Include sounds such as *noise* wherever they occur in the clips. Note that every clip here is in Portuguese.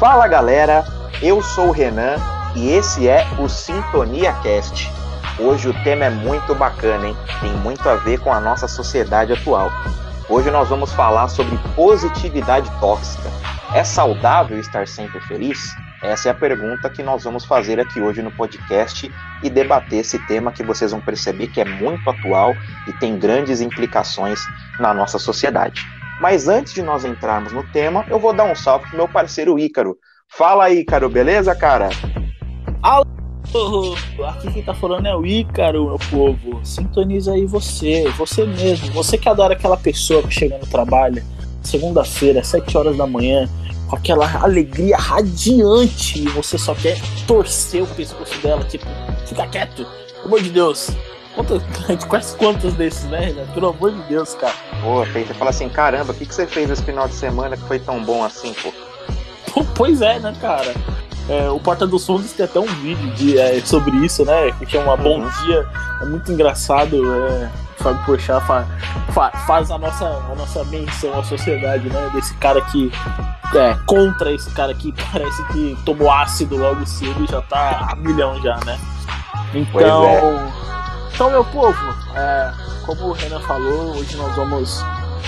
Fala galera, eu sou o Renan e esse é o Sintonia Cast. Hoje o tema é muito bacana, hein? Tem muito a ver com a nossa sociedade atual. Hoje nós vamos falar sobre positividade tóxica. É saudável estar sempre feliz? Essa é a pergunta que nós vamos fazer aqui hoje no podcast e debater esse tema que vocês vão perceber que é muito atual e tem grandes implicações na nossa sociedade. Mas antes de nós entrarmos no tema, eu vou dar um salve pro meu parceiro Ícaro. Fala Ícaro, beleza, cara? Alô, aqui quem tá falando é o Ícaro, meu povo. Sintoniza aí você, você mesmo. Você que adora aquela pessoa que chega no trabalho, segunda-feira, 7 horas da manhã, com aquela alegria radiante e você só quer torcer o pescoço dela, tipo, fica quieto, pelo amor de Deus. Gente conhece *laughs* quantos desses, né, Renan? Pelo amor de Deus, cara. Pô, você fala assim, caramba, o que, que você fez esse final de semana que foi tão bom assim, pô? Pois é, né, cara? É, o Porta dos Fundos tem até um vídeo de, é, sobre isso, né? Que chama uhum. Bom Dia. É muito engraçado. É, Fábio Porchat fa, fa, faz a nossa, a nossa menção à sociedade, né? Desse cara que é contra esse cara que *laughs* parece que tomou ácido logo cedo e já tá a milhão já, né? Então, é. Então meu povo, é, como o Renan falou, hoje nós vamos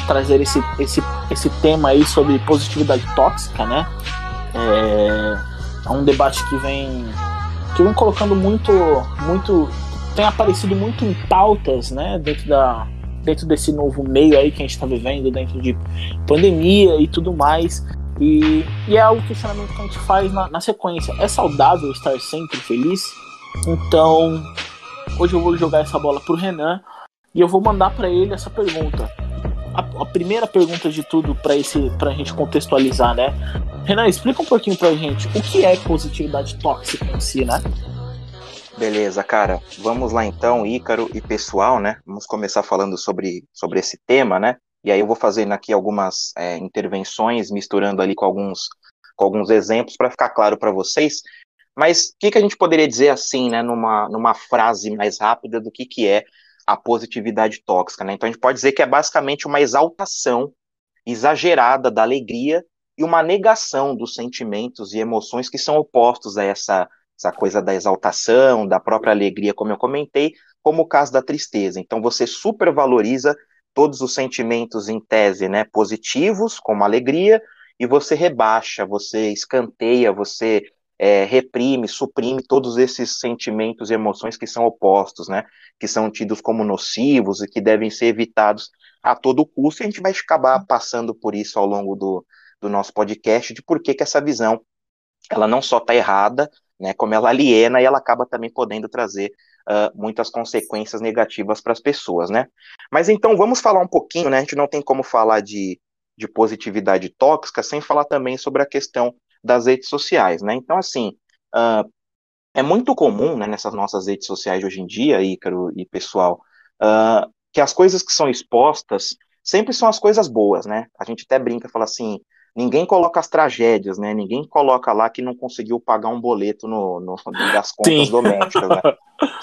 trazer esse, esse, esse tema aí sobre positividade tóxica, né? É, é um debate que vem que vem colocando muito muito tem aparecido muito em pautas, né, dentro da dentro desse novo meio aí que a gente está vivendo, dentro de pandemia e tudo mais. E, e é o questionamento que a gente faz na, na sequência. É saudável estar sempre feliz? Então, hoje eu vou jogar essa bola pro Renan e eu vou mandar para ele essa pergunta. A, a, primeira pergunta de tudo para esse pra gente contextualizar, né? Renan, explica um pouquinho pra gente o que é positividade tóxica em si, né? Beleza, cara. Vamos lá então, Ícaro e pessoal, né? Vamos começar falando sobre, sobre esse tema, né? E aí eu vou fazendo aqui algumas é, intervenções, misturando ali com alguns, com alguns exemplos para ficar claro para vocês. Mas o que, que a gente poderia dizer assim, né, numa, numa frase mais rápida do que, que é a positividade tóxica, né? Então a gente pode dizer que é basicamente uma exaltação exagerada da alegria e uma negação dos sentimentos e emoções que são opostos a essa essa coisa da exaltação, da própria alegria, como eu comentei, como o caso da tristeza. Então você supervaloriza todos os sentimentos em tese, né, positivos, como alegria, e você rebaixa, você escanteia, você é, reprime, suprime todos esses sentimentos e emoções que são opostos, né, que são tidos como nocivos e que devem ser evitados a todo custo, e a gente vai acabar passando por isso ao longo do, do nosso podcast, de por que, que essa visão ela não só está errada, né, como ela aliena e ela acaba também podendo trazer uh, muitas consequências negativas para as pessoas, né? Mas então vamos falar um pouquinho, né? A gente não tem como falar de, de positividade tóxica sem falar também sobre a questão das redes sociais, né? Então, assim, uh, é muito comum, né, nessas nossas redes sociais de hoje em dia, Ícaro e pessoal, uh, que as coisas que são expostas sempre são as coisas boas, né? A gente até brinca, fala assim, ninguém coloca as tragédias, né? Ninguém coloca lá que não conseguiu pagar um boleto no, no *laughs* das contas Sim. domésticas, né? *laughs*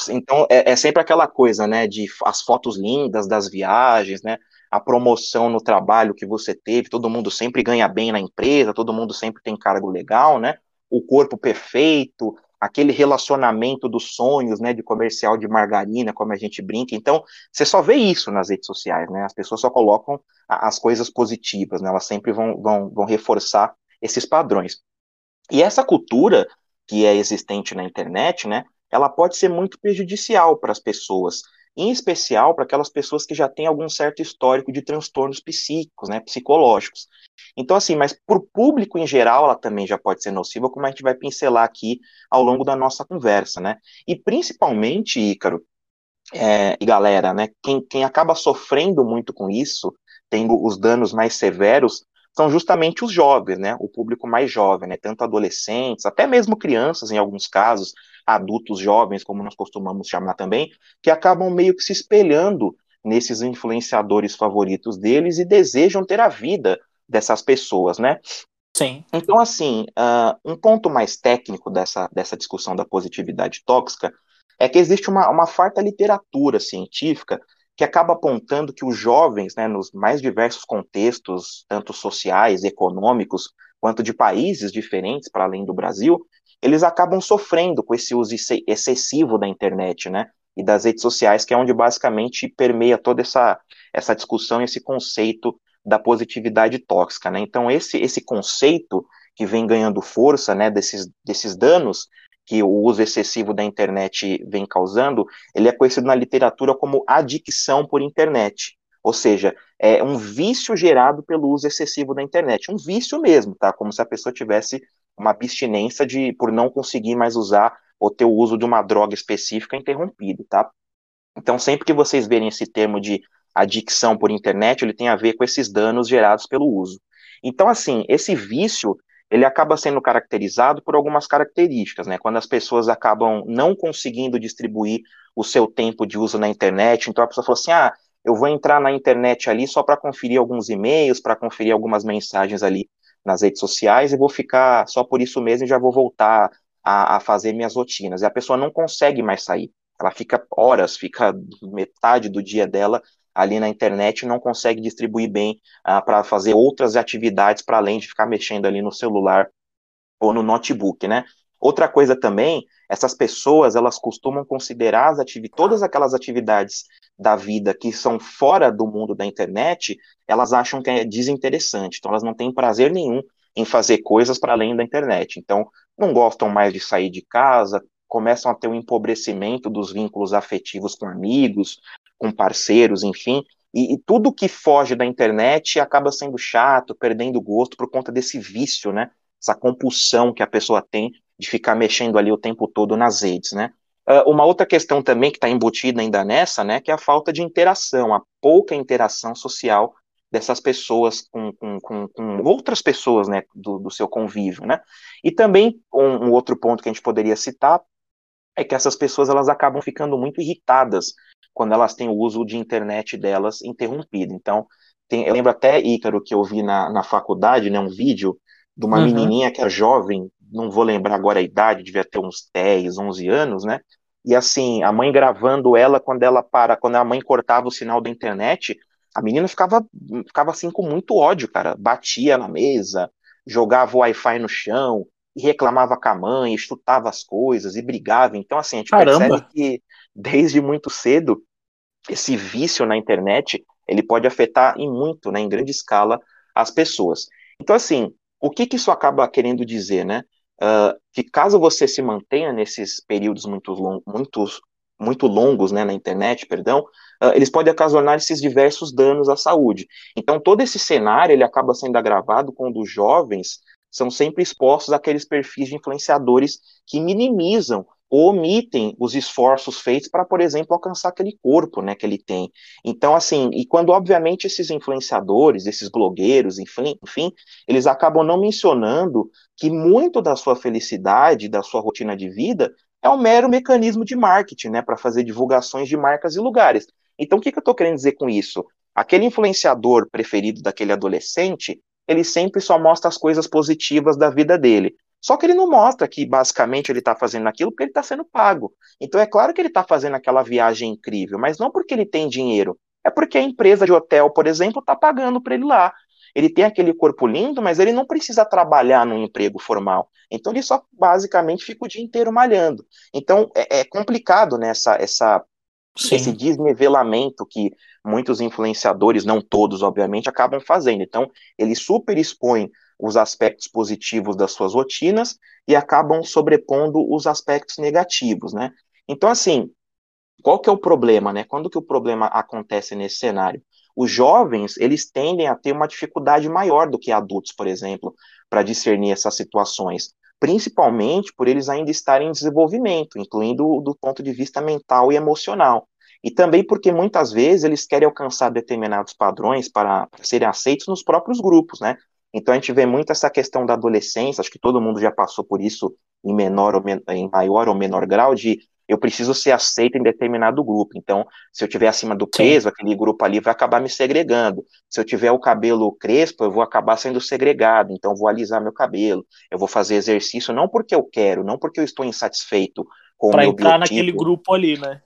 Então é, é, sempre aquela coisa, né? De as fotos lindas das viagens, né? A promoção no trabalho que você teve, todo mundo sempre ganha bem na empresa, todo mundo sempre tem cargo legal, né? O corpo perfeito, aquele relacionamento dos sonhos, né, de comercial de margarina, como a gente brinca. Então, você só vê isso nas redes sociais, né? As pessoas só colocam as coisas positivas, né? Elas sempre vão, vão, vão reforçar esses padrões. E essa cultura que é existente na internet, né, ela pode ser muito prejudicial para as pessoas, em especial para aquelas pessoas que já têm algum certo histórico de transtornos psíquicos, né, psicológicos. Então, assim, mas para o público em geral, ela também já pode ser nociva, como a gente vai pincelar aqui ao longo da nossa conversa, né? E principalmente, Ícaro, é, e galera, né, quem, quem acaba sofrendo muito com isso, tendo os danos mais severos, são justamente os jovens, né, o público mais jovem, né, tanto adolescentes, até mesmo crianças em alguns casos, adultos jovens, como nós costumamos chamar também, que acabam meio que se espelhando nesses influenciadores favoritos deles e desejam ter a vida dessas pessoas, né? Sim. Então, assim, uh, um ponto mais técnico dessa, dessa discussão da positividade tóxica é que existe uma, uma farta literatura científica que acaba apontando que os jovens, né, nos mais diversos contextos, tanto sociais, econômicos, quanto de países diferentes para além do Brasil, eles acabam sofrendo com esse uso excessivo da internet, né? E das redes sociais, que é onde basicamente permeia toda essa, essa discussão, esse conceito da positividade tóxica, né? Então, esse, esse conceito que vem ganhando força, né, desses, desses danos que o uso excessivo da internet vem causando, ele é conhecido na literatura como adicção por internet. Ou seja, é um vício gerado pelo uso excessivo da internet. Um vício mesmo, tá? Como se a pessoa tivesse uma abstinência de por não conseguir mais usar ou ter o uso de uma droga específica interrompido, tá? Então, sempre que vocês verem esse termo de adicção por internet, ele tem a ver com esses danos gerados pelo uso. Então, assim, esse vício, ele acaba sendo caracterizado por algumas características, né? Quando as pessoas acabam não conseguindo distribuir o seu tempo de uso na internet, então a pessoa fala assim: ah, eu vou entrar na internet ali só para conferir alguns e-mails, para conferir algumas mensagens ali nas redes sociais e vou ficar só por isso mesmo e já vou voltar a, a fazer minhas rotinas. E a pessoa não consegue mais sair. Ela fica horas, fica metade do dia dela ali na internet não consegue distribuir bem uh, para fazer outras atividades para além de ficar mexendo ali no celular ou no notebook, né? Outra coisa também, essas pessoas elas costumam considerar as todas aquelas atividades da vida que são fora do mundo da internet, elas acham que é desinteressante. Então elas não têm prazer nenhum em fazer coisas para além da internet. Então não gostam mais de sair de casa, começam a ter um empobrecimento dos vínculos afetivos com amigos, com parceiros, enfim. E, e tudo que foge da internet acaba sendo chato, perdendo gosto por conta desse vício, né? Essa compulsão que a pessoa tem de ficar mexendo ali o tempo todo nas redes, né? Uh, uma outra questão também que está embutida ainda nessa, né, que é a falta de interação, a pouca interação social dessas pessoas com, com, com, com outras pessoas, né, do, do, seu convívio, né. E também um, um, outro ponto que a gente poderia citar é que essas pessoas elas acabam ficando muito irritadas quando elas têm o uso de internet delas interrompido. Então, tem, eu lembro até, Ícaro, que eu vi na, na faculdade, né, um vídeo de uma uhum. menininha que é jovem, não vou lembrar agora a idade, devia ter uns 10, 11 anos, né, e assim, a mãe gravando ela quando ela para, quando a mãe cortava o sinal da internet, a menina ficava, ficava assim com muito ódio, cara. Batia na mesa, jogava o Wi-Fi no chão, e reclamava com a mãe, chutava as coisas e brigava. Então, assim, a gente Caramba. percebe que desde muito cedo esse vício na internet ele pode afetar em muito, né, em grande escala, as pessoas. Então, assim, o que, que isso acaba querendo dizer, né? uh, que caso você se mantenha nesses períodos muito, long, muito, muito longos né, na internet, perdão, uh, eles podem ocasionar esses diversos danos à saúde. Então todo esse cenário ele acaba sendo agravado quando os jovens são sempre expostos àqueles perfis de influenciadores que minimizam omitem os esforços feitos para, por exemplo, alcançar aquele corpo, né, que ele tem. Então, assim, e quando obviamente esses influenciadores, esses blogueiros, enfim, enfim, eles acabam não mencionando que muito da sua felicidade, da sua rotina de vida, é um mero mecanismo de marketing, né, para fazer divulgações de marcas e lugares. Então, o que, que eu estou querendo dizer com isso? Aquele influenciador preferido daquele adolescente, ele sempre só mostra as coisas positivas da vida dele. Só que ele não mostra que basicamente ele está fazendo aquilo porque ele está sendo pago. Então é claro que ele está fazendo aquela viagem incrível, mas não porque ele tem dinheiro. É porque a empresa de hotel, por exemplo, está pagando para ele lá. Ele tem aquele corpo lindo, mas ele não precisa trabalhar num emprego formal. Então ele só basicamente fica o dia inteiro malhando. Então é, é complicado nessa né, essa, esse desnivelamento que muitos influenciadores, não todos, obviamente, acabam fazendo. Então ele super expõe os aspectos positivos das suas rotinas e acabam sobrepondo os aspectos negativos, né? Então, assim, qual que é o problema, né? Quando que o problema acontece nesse cenário? Os jovens, eles tendem a ter uma dificuldade maior do que adultos, por exemplo, para discernir essas situações, principalmente por eles ainda estarem em desenvolvimento, incluindo do ponto de vista mental e emocional. E também porque muitas vezes eles querem alcançar determinados padrões para serem aceitos nos próprios grupos, né? Então a gente vê muito essa questão da adolescência, acho que todo mundo já passou por isso em menor ou em maior ou menor grau de eu preciso ser aceito em determinado grupo. Então, se eu tiver acima do peso, Sim. aquele grupo ali vai acabar me segregando. Se eu tiver o cabelo crespo, eu vou acabar sendo segregado. Então, vou alisar meu cabelo. Eu vou fazer exercício não porque eu quero, não porque eu estou insatisfeito com pra o meu entrar biotipo. naquele grupo ali, né?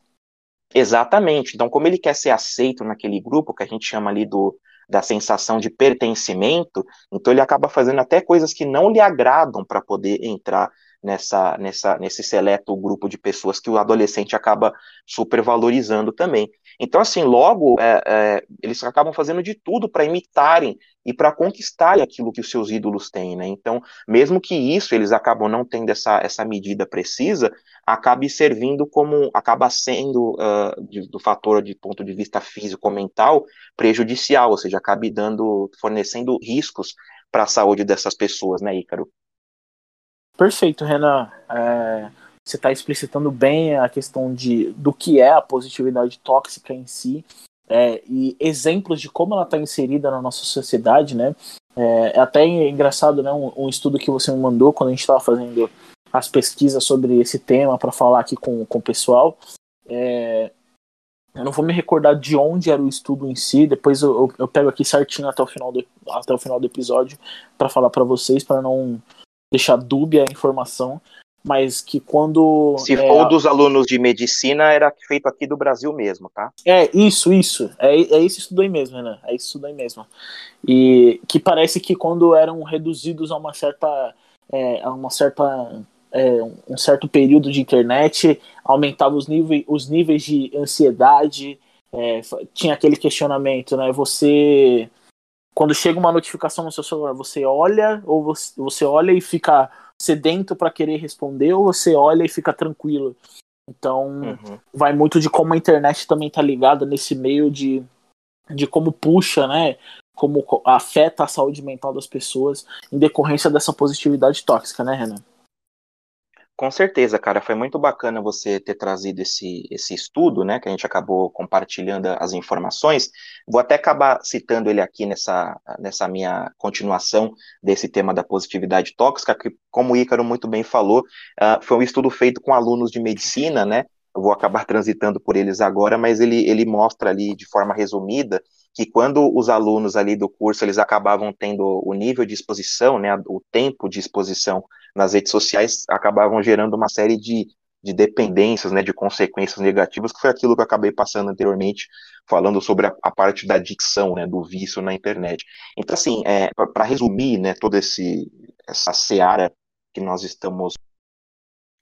Exatamente. Então, como ele quer ser aceito naquele grupo que a gente chama ali do da sensação de pertencimento, então ele acaba fazendo até coisas que não lhe agradam para poder entrar nessa, nessa, nesse seleto grupo de pessoas que o adolescente acaba supervalorizando também. Então, assim, logo é, é, eles acabam fazendo de tudo para imitarem e para conquistarem aquilo que os seus ídolos têm, né? Então, mesmo que isso eles acabam não tendo essa, essa medida precisa, acabe servindo como, acaba sendo, uh, de, do fator de ponto de vista físico ou mental, prejudicial, ou seja, acabe dando, fornecendo riscos para a saúde dessas pessoas, né, Ícaro? Perfeito, Renan. É, você está explicitando bem a questão de, do que é a positividade tóxica em si é, e exemplos de como ela está inserida na nossa sociedade, né? É, é até engraçado, né? Um, um, estudo que você me mandou quando a gente estava fazendo as pesquisas sobre esse tema para falar aqui com, com o pessoal. É, eu não vou me recordar de onde era o estudo em si, depois eu, eu, eu pego aqui certinho até o final do, até o final do episódio para falar para vocês, para não deixar dúbia a informação, mas que quando. Se é, for dos alunos de medicina, era feito aqui do Brasil mesmo, tá? É, isso, isso. É, é esse estudo aí mesmo, Renan. É esse estudo aí mesmo. E que parece que quando eram reduzidos a uma certa. É, a uma certa. É, um certo período de internet, aumentava os, níveis, os níveis de ansiedade, é, tinha aquele questionamento, né? Você quando chega uma notificação no seu celular, você olha ou você, você olha e fica sedento para querer responder ou você olha e fica tranquilo. Então, uhum. vai muito de como a internet também tá ligada nesse meio de, de como puxa, né? Como afeta a saúde mental das pessoas em decorrência dessa positividade tóxica, né, Renan? Com certeza, cara, foi muito bacana você ter trazido esse, esse estudo, né, que a gente acabou compartilhando as informações. Vou até acabar citando ele aqui nessa, nessa minha continuação desse tema da positividade tóxica, que, como o Ícaro muito bem falou, uh, foi um estudo feito com alunos de medicina, né, eu vou acabar *laughs* transitando por eles agora, mas ele, ele mostra ali de forma resumida que quando os alunos ali do curso eles acabavam tendo o nível de exposição, né, o tempo de exposição nas redes sociais, acabavam gerando uma série de, de dependências, né, de consequências negativas, que foi aquilo que eu acabei passando anteriormente, falando sobre a, a parte da adicção, né, do vício na internet. Então, assim, é, para resumir, né, toda essa seara que nós estamos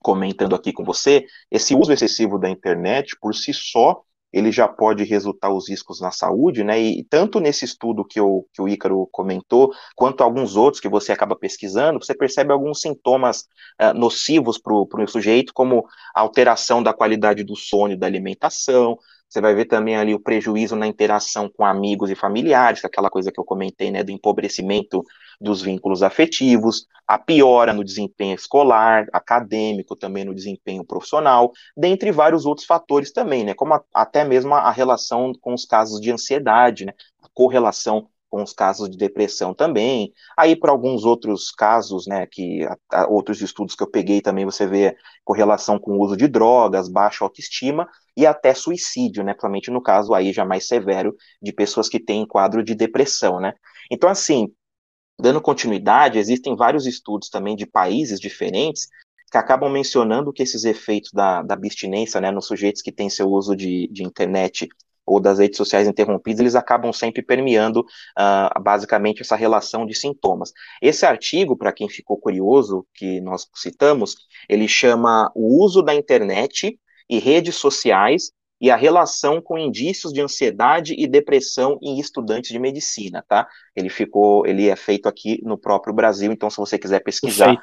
comentando aqui com você, esse uso excessivo da internet, por si só, ele já pode resultar os riscos na saúde, né? E tanto nesse estudo que, eu, que o Ícaro comentou, quanto alguns outros que você acaba pesquisando, você percebe alguns sintomas uh, nocivos para o sujeito, como alteração da qualidade do sono e da alimentação, você vai ver também ali o prejuízo na interação com amigos e familiares, aquela coisa que eu comentei, né, do empobrecimento dos vínculos afetivos, a piora no desempenho escolar, acadêmico, também no desempenho profissional, dentre vários outros fatores também, né, como a, até mesmo a, a relação com os casos de ansiedade, né, a correlação com os casos de depressão também. Aí, para alguns outros casos, né, que a, outros estudos que eu peguei também, você vê correlação com o uso de drogas, baixa autoestima e até suicídio, né, principalmente no caso aí já mais severo de pessoas que têm quadro de depressão, né. Então, assim, dando continuidade, existem vários estudos também de países diferentes que acabam mencionando que esses efeitos da, da abstinência, né, nos sujeitos que têm seu uso de, de internet ou das redes sociais interrompidas, eles acabam sempre permeando uh, basicamente essa relação de sintomas. Esse artigo, para quem ficou curioso, que nós citamos, ele chama o uso da internet e redes sociais e a relação com indícios de ansiedade e depressão em estudantes de medicina, tá? Ele ficou, ele é feito aqui no próprio Brasil, então se você quiser pesquisar,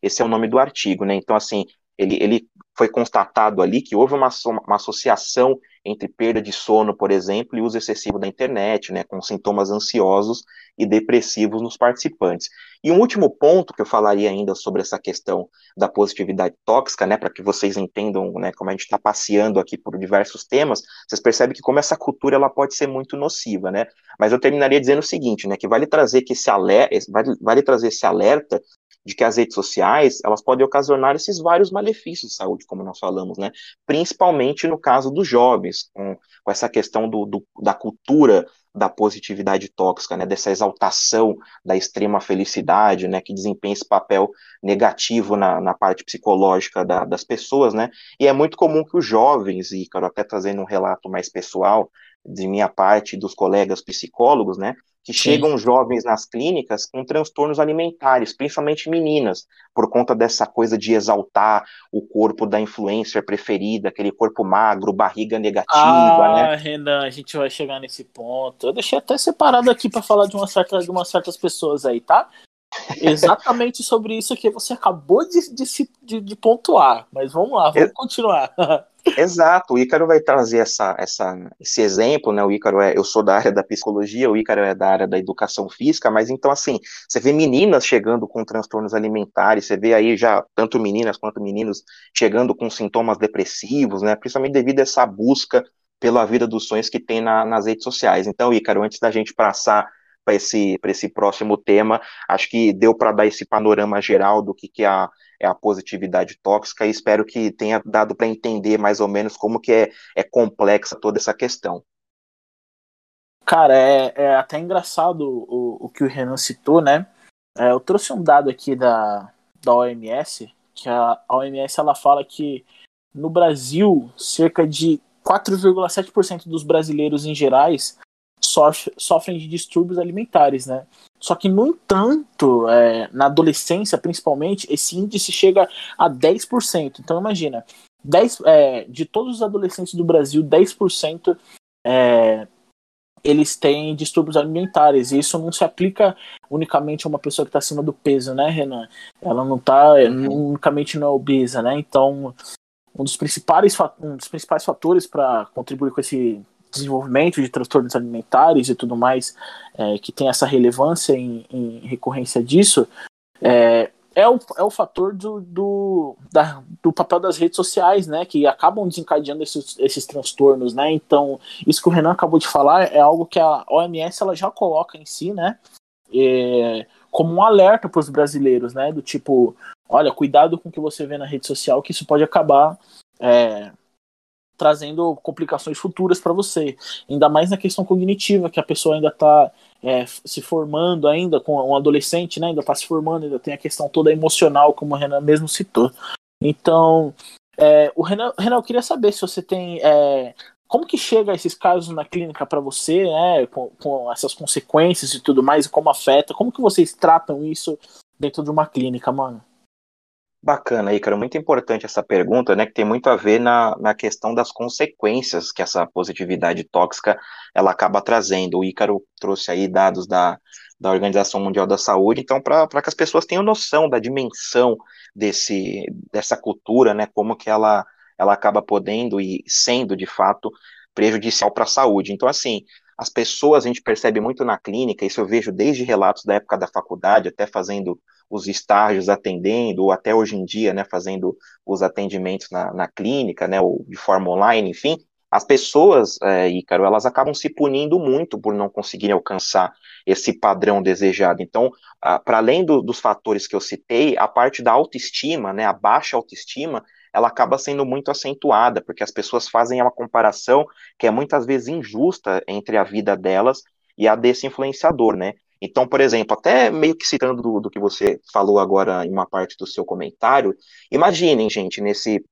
esse é o nome do artigo, né? Então assim, ele, ele foi constatado ali que houve uma, uma associação entre perda de sono, por exemplo, e uso excessivo da internet, né, com sintomas ansiosos e depressivos nos participantes. E um último ponto que eu falaria ainda sobre essa questão da positividade tóxica, né, para que vocês entendam, né, como a gente está passeando aqui por diversos temas, vocês percebem que como essa cultura ela pode ser muito nociva, né? Mas eu terminaria dizendo o seguinte, né, que vale trazer que esse alerta, vale, vale trazer esse alerta de que as redes sociais elas podem ocasionar esses vários malefícios de saúde, como nós falamos, né? Principalmente no caso dos jovens, com, com essa questão do, do, da cultura da positividade tóxica, né? Dessa exaltação da extrema felicidade, né? Que desempenha esse papel negativo na, na parte psicológica da, das pessoas, né? E é muito comum que os jovens, quero até trazendo um relato mais pessoal, de minha parte, dos colegas psicólogos, né? Que Sim. chegam jovens nas clínicas com transtornos alimentares, principalmente meninas, por conta dessa coisa de exaltar o corpo da influencer preferida, aquele corpo magro, barriga negativa, ah, né? Ah, Renan, a gente vai chegar nesse ponto. Eu deixei até separado aqui para falar de, uma certa, de umas certas pessoas aí, tá? Exatamente sobre isso que você acabou de, de, de, de pontuar. Mas vamos lá, vamos continuar. *laughs* Exato, o Ícaro vai trazer essa, essa, esse exemplo, né? O Ícaro é, eu sou da área da psicologia, o Ícaro é da área da educação física, mas então assim, você vê meninas chegando com transtornos alimentares, você vê aí já tanto meninas quanto meninos chegando com sintomas depressivos, né? Principalmente devido a essa busca pela vida dos sonhos que tem na, nas redes sociais. Então, Ícaro, antes da gente passar para esse, esse próximo tema. Acho que deu para dar esse panorama geral do que, que é, a, é a positividade tóxica e espero que tenha dado para entender mais ou menos como que é, é complexa toda essa questão. Cara, é, é até engraçado o, o que o Renan citou, né? É, eu trouxe um dado aqui da, da OMS, que a, OMS ela fala que no Brasil, cerca de 4,7% dos brasileiros em gerais sofrem de distúrbios alimentares, né? Só que, no entanto, é, na adolescência, principalmente, esse índice chega a 10%. Então, imagina, 10, é, de todos os adolescentes do Brasil, 10% é, eles têm distúrbios alimentares. E isso não se aplica unicamente a uma pessoa que está acima do peso, né, Renan? Ela não está uhum. unicamente não é obesa, né? Então, um dos principais, um dos principais fatores para contribuir com esse desenvolvimento de transtornos alimentares e tudo mais, é, que tem essa relevância em, em recorrência disso, é, é, o, é o fator do, do, da, do papel das redes sociais, né, que acabam desencadeando esses, esses transtornos, né, então isso que o Renan acabou de falar é algo que a OMS ela já coloca em si, né, é, como um alerta para os brasileiros, né, do tipo, olha, cuidado com o que você vê na rede social, que isso pode acabar é, trazendo complicações futuras para você. Ainda mais na questão cognitiva, que a pessoa ainda está é, se formando ainda, com um adolescente, né, ainda está se formando, ainda tem a questão toda emocional, como o Renan mesmo citou. Então, é, o Renan, Renan, eu queria saber se você tem. É, como que chega esses casos na clínica para você, né, com, com, essas consequências e tudo mais, como afeta? Como que vocês tratam isso dentro de uma clínica, mano? Bacana, Ícaro, muito importante essa pergunta, né, que tem muito a ver na, na questão das consequências que essa positividade tóxica ela acaba trazendo. O Ícaro trouxe aí dados da, da Organização Mundial da Saúde, então para que as pessoas tenham noção da dimensão desse, dessa cultura, né, como que ela, ela acaba podendo e sendo, de fato, prejudicial para a saúde. Então, assim, as pessoas, a gente percebe muito na clínica, isso eu vejo desde relatos da época da faculdade, até fazendo os estágios atendendo, ou até hoje em dia, né, fazendo os atendimentos na, na clínica, né, ou de forma online, enfim, as pessoas, é, Ícaro, elas acabam se punindo muito por não conseguirem alcançar esse padrão desejado. Então, para além do, dos fatores que eu citei, a parte da autoestima, né, a baixa autoestima, ela acaba sendo muito acentuada, porque as pessoas fazem uma comparação que é muitas vezes injusta entre a vida delas e a desse influenciador, né? Então, por exemplo, até meio que citando do, do que você falou agora em uma parte do seu comentário, imaginem, gente, nesse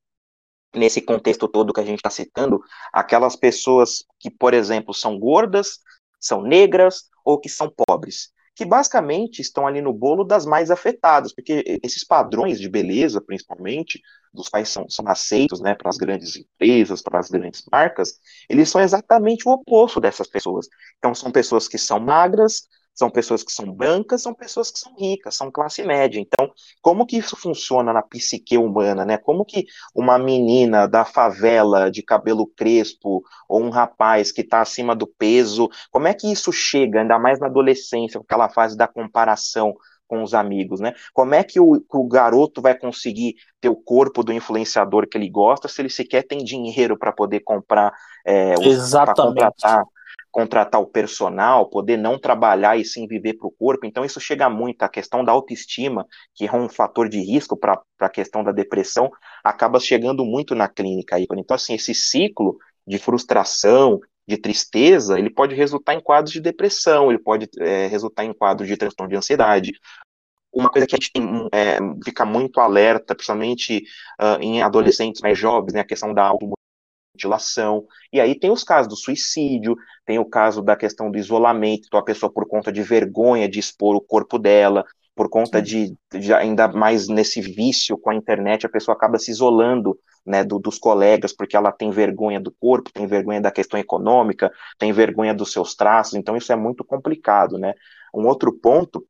nesse contexto todo que a gente está citando, aquelas pessoas que, por exemplo, são gordas, são negras ou que são pobres, que basicamente estão ali no bolo das mais afetadas, porque esses padrões de beleza, principalmente, dos quais são, são aceitos né, para as grandes empresas, para as grandes marcas, eles são exatamente o oposto dessas pessoas. Então, são pessoas que são magras, são pessoas que são brancas, são pessoas que são ricas, são classe média. Então, como que isso funciona na psique humana, né? Como que uma menina da favela de cabelo crespo ou um rapaz que está acima do peso, como é que isso chega, ainda mais na adolescência, com aquela fase da comparação com os amigos, né? Como é que o, o garoto vai conseguir ter o corpo do influenciador que ele gosta se ele sequer tem dinheiro para poder comprar, é, para contratar contratar o personal, poder não trabalhar e sim viver para o corpo. Então, isso chega muito. A questão da autoestima, que é um fator de risco para a questão da depressão, acaba chegando muito na clínica. Aí. Então, assim, esse ciclo de frustração, de tristeza, ele pode resultar em quadros de depressão, ele pode é, resultar em quadros de transtorno de ansiedade. Uma coisa que a gente é, fica muito alerta, principalmente uh, em adolescentes mais jovens, né, a questão da automotivação mutilação. E aí tem os casos do suicídio, tem o caso da questão do isolamento, então a pessoa por conta de vergonha de expor o corpo dela, por conta de, de, ainda mais nesse vício com a internet, a pessoa acaba se isolando né, do, dos colegas, porque ela tem vergonha do corpo, tem vergonha da questão econômica, tem vergonha dos seus traços, então isso é muito complicado, né? Um outro ponto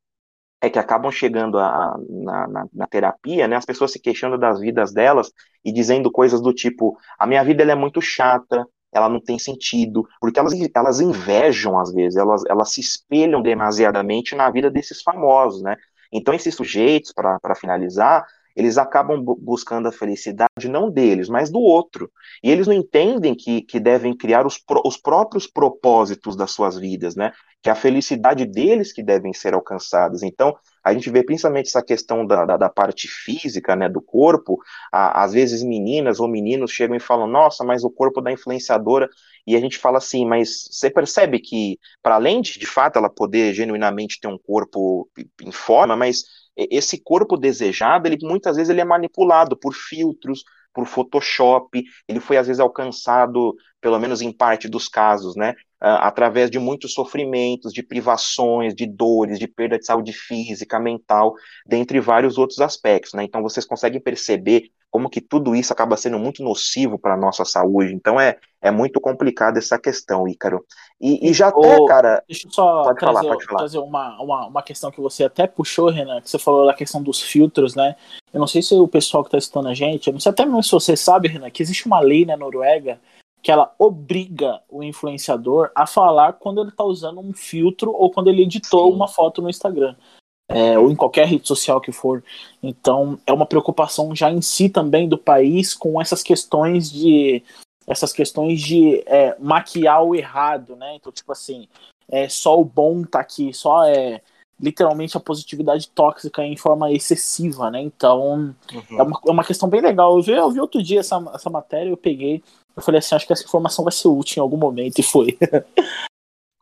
é que acabam chegando a, na, na, na, terapia, né, as pessoas se queixando das vidas delas e dizendo coisas do tipo, a minha vida é muito chata, ela não tem sentido, porque elas, elas invejam às vezes, elas, elas se espelham demasiadamente na vida desses famosos, né, então esses sujeitos, para finalizar, eles acabam buscando a felicidade não deles, mas do outro. E eles não entendem que, que devem criar os, os próprios propósitos das suas vidas, né? Que é a felicidade deles que devem ser alcançadas. Então, a gente vê principalmente essa questão da, da, da parte física, né, do corpo. Às vezes meninas ou meninos chegam e falam, nossa, mas o corpo da influenciadora. E a gente fala assim, mas você percebe que, para além de, de fato, ela poder genuinamente ter um corpo em forma, mas esse corpo desejado, ele muitas vezes ele é manipulado por filtros, por Photoshop, ele foi às vezes alcançado, pelo menos em parte dos casos, né, através de muitos sofrimentos, de privações, de dores, de perda de saúde física, mental, dentre vários outros aspectos, né? Então vocês conseguem perceber como que tudo isso acaba sendo muito nocivo para a nossa saúde. Então é, é muito complicado essa questão, Ícaro. E, e já até, cara. Deixa eu só pode trazer, falar, pode falar. trazer uma, uma, uma questão que você até puxou, Renan, que você falou da questão dos filtros, né? Eu não sei se o pessoal que está estudando a gente, eu não sei até mesmo se você sabe, Renan, que existe uma lei na Noruega que ela obriga o influenciador a falar quando ele está usando um filtro ou quando ele editou Sim. uma foto no Instagram é, ou em qualquer rede social que for. Então é uma preocupação já em si também do país com essas questões de essas questões de é, maquiar o errado, né? Então tipo assim, é só o bom tá aqui, só é literalmente a positividade tóxica em forma excessiva, né? Então uhum. é, uma, é uma questão bem legal. Eu vi, eu vi outro dia essa, essa matéria, eu peguei, eu falei assim, acho que essa informação vai ser útil em algum momento e foi. *laughs*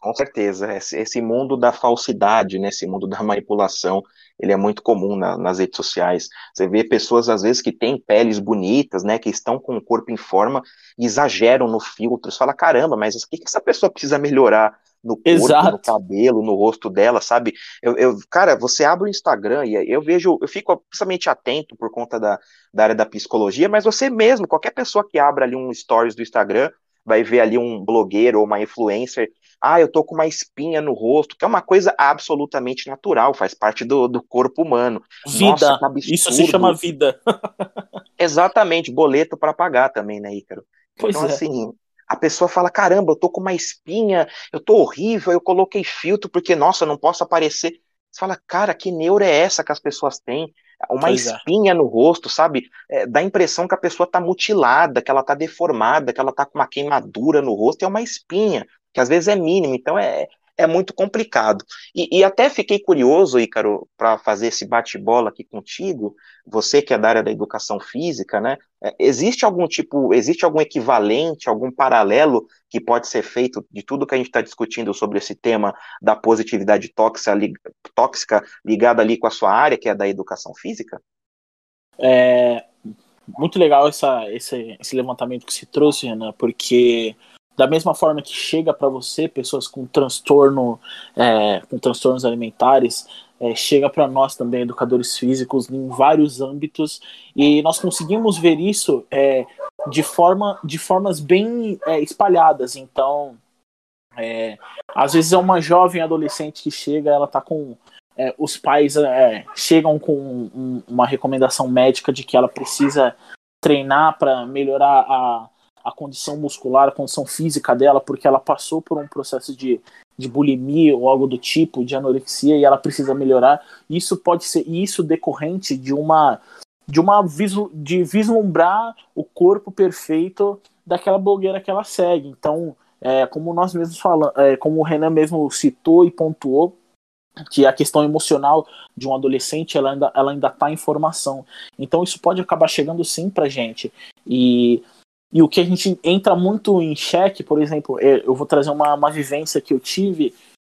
Com certeza, esse, esse, mundo da falsidade, né, esse mundo da manipulação, ele é muito comum na, nas redes sociais. Você vê pessoas, às vezes, que têm peles bonitas, né, que estão com o corpo em forma, e exageram no filtro. Você fala, caramba, mas o que, que essa pessoa precisa melhorar no corpo, Exato. no cabelo, no rosto dela, sabe? Eu, eu, cara, você abre o Instagram e eu vejo, eu fico principalmente atento por conta da, da área da psicologia, mas você mesmo, qualquer pessoa que abra ali um stories do Instagram, vai ver ali um blogueiro ou uma influencer ah, eu tô com uma espinha no rosto, que é uma coisa absolutamente natural, faz parte do, do corpo humano. Vida, Nossa, isso se chama vida. *laughs* Exatamente, boleto para pagar também, né, Ícaro? Pois então, é. assim, a pessoa fala: caramba, eu tô com uma espinha, eu tô horrível, eu coloquei filtro porque, nossa, não posso aparecer. Você fala, cara, que neura é essa que as pessoas têm? Uma pois é. espinha é. no rosto, sabe? É, dá a impressão que a pessoa tá mutilada, que ela tá deformada, que ela tá com uma queimadura no rosto, é uma espinha que às vezes é mínimo, então é, é muito complicado. E, e até fiquei curioso, Ícaro, para fazer esse bate-bola aqui contigo, você que é da área da educação física, né? É, existe algum tipo, existe algum equivalente, algum paralelo que pode ser feito de tudo que a gente está discutindo sobre esse tema da positividade tóxica, tóxica ligada ali com a sua área, que é da educação física? É muito legal essa, esse, esse levantamento que se trouxe, Renan, porque da mesma forma que chega para você pessoas com transtorno, é, com transtornos alimentares, é, chega para nós também educadores físicos em vários âmbitos e nós conseguimos ver isso é, de forma, de formas bem é, espalhadas. Então, é, às vezes é uma jovem adolescente que chega, ela está com é, os pais chegam com um, uma recomendação médica de que ela precisa treinar para melhorar a a condição muscular, a condição física dela, porque ela passou por um processo de, de bulimia ou algo do tipo, de anorexia, e ela precisa melhorar. Isso pode ser isso decorrente de uma de uma de vislumbrar o corpo perfeito daquela blogueira que ela segue. Então, é, como nós mesmos falamos, é, como o Renan mesmo citou e pontuou, que a questão emocional de um adolescente ela ainda ela ainda está em formação. Então isso pode acabar chegando sim para gente. E e o que a gente entra muito em xeque, por exemplo, é, eu vou trazer uma, uma vivência que eu tive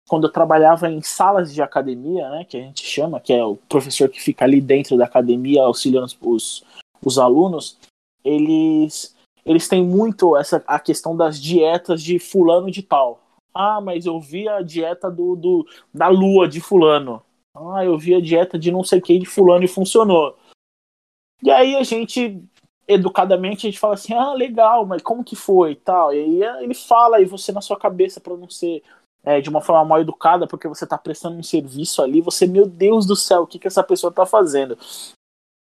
quando eu trabalhava em salas de academia, né, que a gente chama, que é o professor que fica ali dentro da academia auxiliando os, os alunos, eles eles têm muito essa a questão das dietas de fulano de tal. Ah, mas eu vi a dieta do, do da lua de fulano. Ah, eu vi a dieta de não sei quem de fulano e funcionou. E aí a gente, educadamente, a gente fala assim, ah, legal, mas como que foi e tal. E aí ele fala, e você na sua cabeça, para não ser é, de uma forma mal educada, porque você tá prestando um serviço ali, você, meu Deus do céu, o que, que essa pessoa tá fazendo?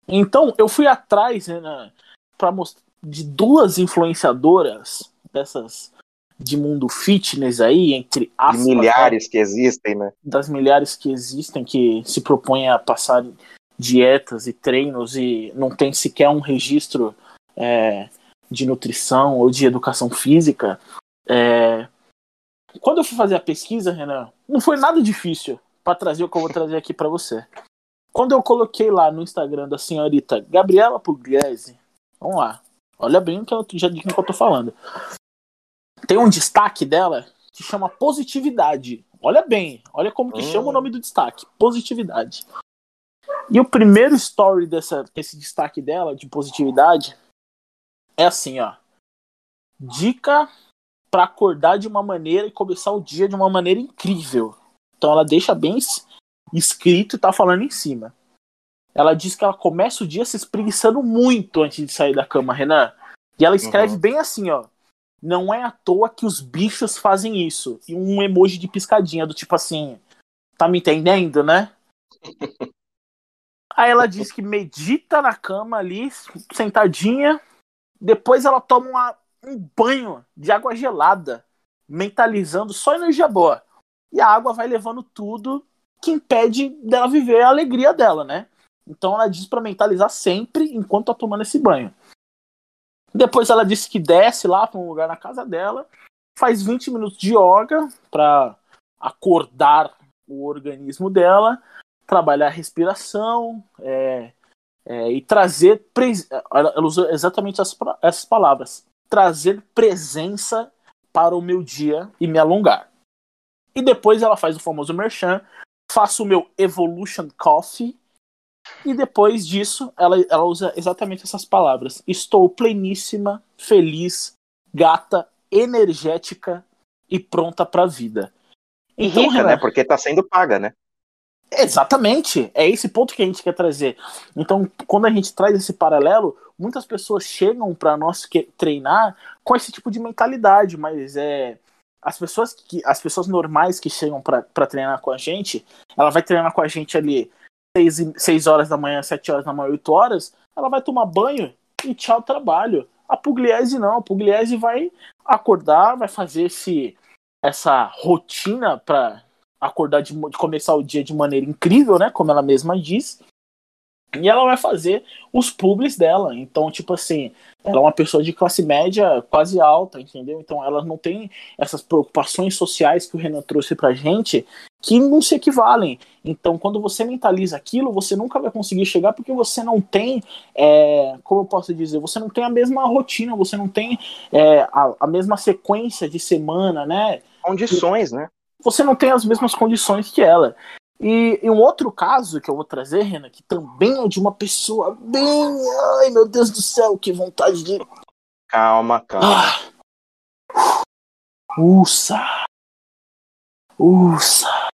Então, eu fui atrás né, para mostrar de duas influenciadoras dessas de mundo fitness aí, entre aspas. De milhares né? que existem, né? Das milhares que existem que se propõem a passar dietas e treinos e não tem sequer um registro é, de nutrição ou de educação física. É... Quando eu fui fazer a pesquisa, Renan, não foi nada difícil para trazer o que eu vou trazer aqui para você. Quando eu coloquei lá no Instagram da senhorita Gabriela Pugliese, vamos lá, olha bem o que eu já disse que eu tô falando tem um destaque dela que chama positividade. Olha bem, olha como que hum. chama o nome do destaque, positividade. E o primeiro story dessa, desse destaque dela de positividade é assim, ó. Dica para acordar de uma maneira e começar o dia de uma maneira incrível. Então ela deixa bem escrito e tá falando em cima. Ela diz que ela começa o dia se espreguiçando muito antes de sair da cama, Renan. E ela escreve uhum. bem assim, ó. Não é à toa que os bichos fazem isso. E um emoji de piscadinha, do tipo assim. Tá me entendendo, né? *laughs* Aí ela diz que medita na cama ali, sentadinha. Depois ela toma uma, um banho de água gelada, mentalizando só energia boa. E a água vai levando tudo que impede dela viver a alegria dela, né? Então ela diz para mentalizar sempre enquanto tá tomando esse banho. Depois ela disse que desce lá para um lugar na casa dela, faz 20 minutos de yoga para acordar o organismo dela, trabalhar a respiração é, é, e trazer. Ela usou exatamente essas, essas palavras: trazer presença para o meu dia e me alongar. E depois ela faz o famoso merchan, faço o meu Evolution Coffee, e depois disso, ela, ela usa exatamente essas palavras: Estou pleníssima, feliz, gata, energética e pronta para a vida. Então, rica, né? Porque está sendo paga, né? Exatamente, é esse ponto que a gente quer trazer. Então, quando a gente traz esse paralelo, muitas pessoas chegam para nós treinar com esse tipo de mentalidade, mas é as pessoas que as pessoas normais que chegam para treinar com a gente, ela vai treinar com a gente ali 6, 6 horas da manhã, 7 horas da manhã, 8 horas, ela vai tomar banho e tchau trabalho. A Pugliese não, a Pugliese vai acordar, vai fazer esse, essa rotina para acordar de, de, começar o dia de maneira incrível, né? Como ela mesma diz. E ela vai fazer os publis dela. Então, tipo assim, ela é uma pessoa de classe média quase alta, entendeu? Então ela não tem essas preocupações sociais que o Renan trouxe pra gente que não se equivalem. Então, quando você mentaliza aquilo, você nunca vai conseguir chegar porque você não tem, é, como eu posso dizer, você não tem a mesma rotina, você não tem é, a, a mesma sequência de semana, né? Condições, né? Você não tem as mesmas condições que ela. E, e, um outro caso que eu vou trazer, Renan, que também é de uma pessoa bem. Ai, meu Deus do céu, que vontade de. Calma, calma. Ah. Usa. Usa.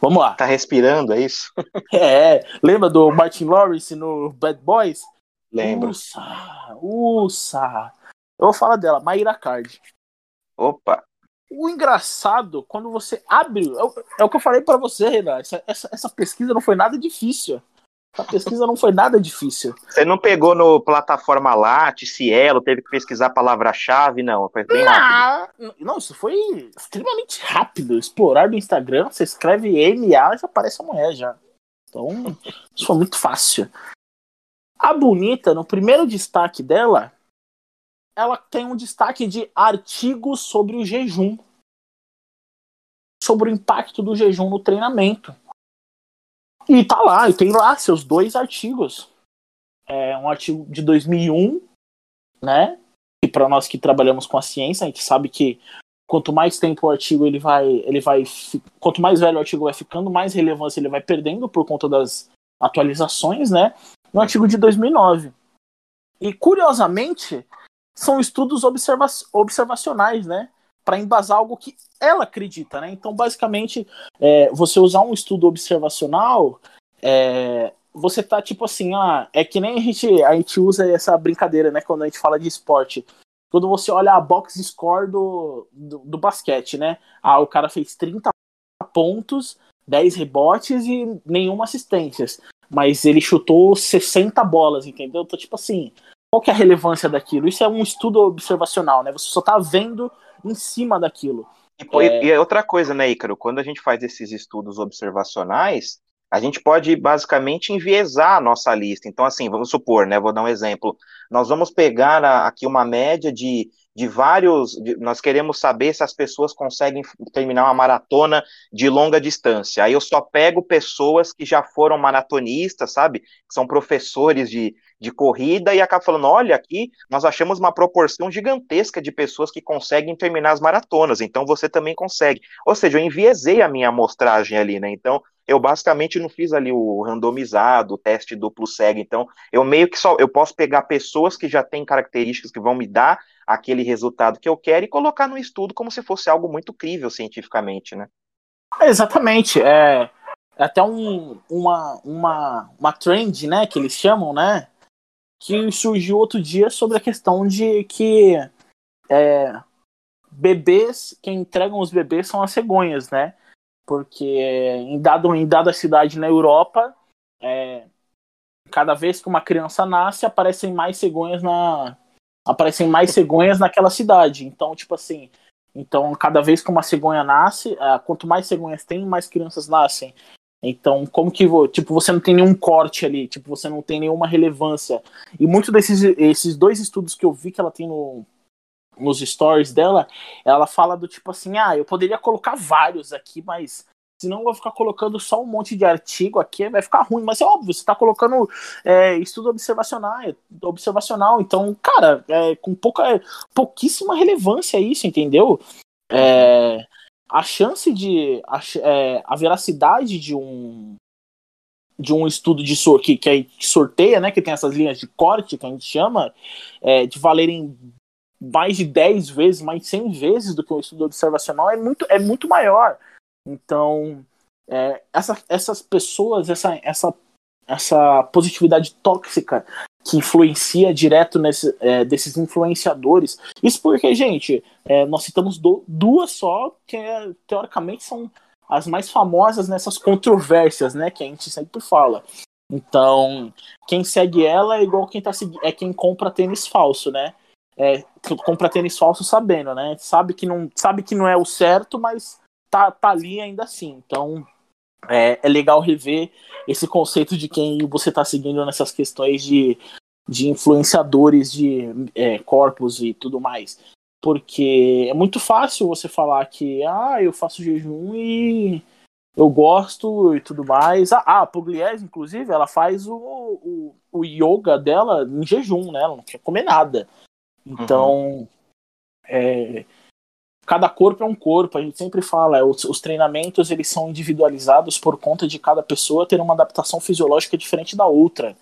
Vamos lá. Tá respirando, é isso? *laughs* é. Lembra do Martin Lawrence no Bad Boys? Lembro. Usa. Usa. Eu vou falar dela, Mayra Card. Opa. O engraçado, quando você abre. É, é o que eu falei para você, Renan. Essa, essa, essa, pesquisa não foi nada difícil. Essa pesquisa não foi nada difícil. Você não pegou no plataforma Latte, Cielo, teve que pesquisar a palavra-chave, não. Foi bem não. Não, isso foi extremamente rápido. Explorar do Instagram, você escreve MA e já aparece a mulher já. Então, isso foi muito fácil. A bonita, no primeiro destaque dela, ela tem um destaque de artigos sobre o jejum. Sobre o impacto do jejum no treinamento. E tá lá, e tem lá seus dois artigos. É um artigo de 2001, né? E para nós que trabalhamos com a ciência, a gente sabe que quanto mais tempo o artigo ele vai, ele vai, quanto mais velho o artigo vai ficando, mais relevância ele vai perdendo por conta das atualizações, né? No artigo de 2009. E curiosamente, são estudos observa observacionais, né? Para embasar algo que ela acredita, né? Então, basicamente, é, você usar um estudo observacional, é, você tá tipo assim, ah, é que nem a gente, a gente usa essa brincadeira, né? Quando a gente fala de esporte. Quando você olha a box score do, do, do basquete, né? Ah, o cara fez 30 pontos, 10 rebotes e nenhuma assistência. Mas ele chutou 60 bolas, entendeu? Então, tipo assim, qual que é a relevância daquilo? Isso é um estudo observacional, né? Você só tá vendo em cima daquilo. E, é... e é outra coisa, né, Ícaro? Quando a gente faz esses estudos observacionais, a gente pode basicamente enviesar a nossa lista. Então, assim, vamos supor, né? Vou dar um exemplo. Nós vamos pegar a, aqui uma média de de vários. De, nós queremos saber se as pessoas conseguem terminar uma maratona de longa distância. Aí eu só pego pessoas que já foram maratonistas, sabe? Que são professores de, de corrida e acabo falando: olha, aqui nós achamos uma proporção gigantesca de pessoas que conseguem terminar as maratonas, então você também consegue. Ou seja, eu enviesei a minha amostragem ali, né? Então, eu basicamente não fiz ali o randomizado, o teste duplo cego, então eu meio que só eu posso pegar pessoas que já têm características que vão me dar aquele resultado que eu quero e colocar no estudo como se fosse algo muito crível cientificamente, né? exatamente, é, é até um, uma, uma, uma trend, né, que eles chamam, né, que surgiu outro dia sobre a questão de que é, bebês, quem entregam os bebês são as cegonhas, né, porque em, dado, em dada cidade na Europa, é, cada vez que uma criança nasce, aparecem mais cegonhas na, aparecem mais cegonhas naquela cidade. Então, tipo assim, então cada vez que uma cegonha nasce, uh, quanto mais cegonhas tem, mais crianças nascem. Então, como que tipo você não tem nenhum corte ali, tipo você não tem nenhuma relevância. E muito desses esses dois estudos que eu vi que ela tem no nos stories dela, ela fala do tipo assim, ah, eu poderia colocar vários aqui, mas Senão eu vou ficar colocando só um monte de artigo aqui, vai ficar ruim. Mas é óbvio, você está colocando é, estudo observacional, observacional. Então, cara, é, com pouca, pouquíssima relevância isso, entendeu? É, a chance de. A, é, a, veracidade de um de um estudo de sor que, que, sorteia, né? Que tem essas linhas de corte que a gente chama, é, de valerem mais de 10 vezes, mais de 100 vezes do que um estudo observacional, é muito, é muito maior. Então, é, essa, essas pessoas, essa, essa, essa positividade tóxica que influencia direto nesse, é, desses influenciadores. Isso porque, gente, é, nós citamos do, duas só, que é, teoricamente são as mais famosas nessas controvérsias, né? Que a gente sempre fala. Então, quem segue ela é igual quem tá é quem compra tênis falso, né? É, compra tênis falso sabendo, né? Sabe que não, sabe que não é o certo, mas tá, tá ali ainda assim. Então é, é legal rever esse conceito de quem você está seguindo nessas questões de, de influenciadores de é, corpos e tudo mais. Porque é muito fácil você falar que ah, eu faço jejum e eu gosto e tudo mais. Ah, a Pugliese, inclusive, ela faz o, o, o, yoga dela em jejum, né? Ela não quer comer nada. Então, uhum. é, cada corpo é um corpo, a gente sempre fala, os, os, treinamentos eles são individualizados por conta de cada pessoa ter uma adaptação fisiológica diferente da outra.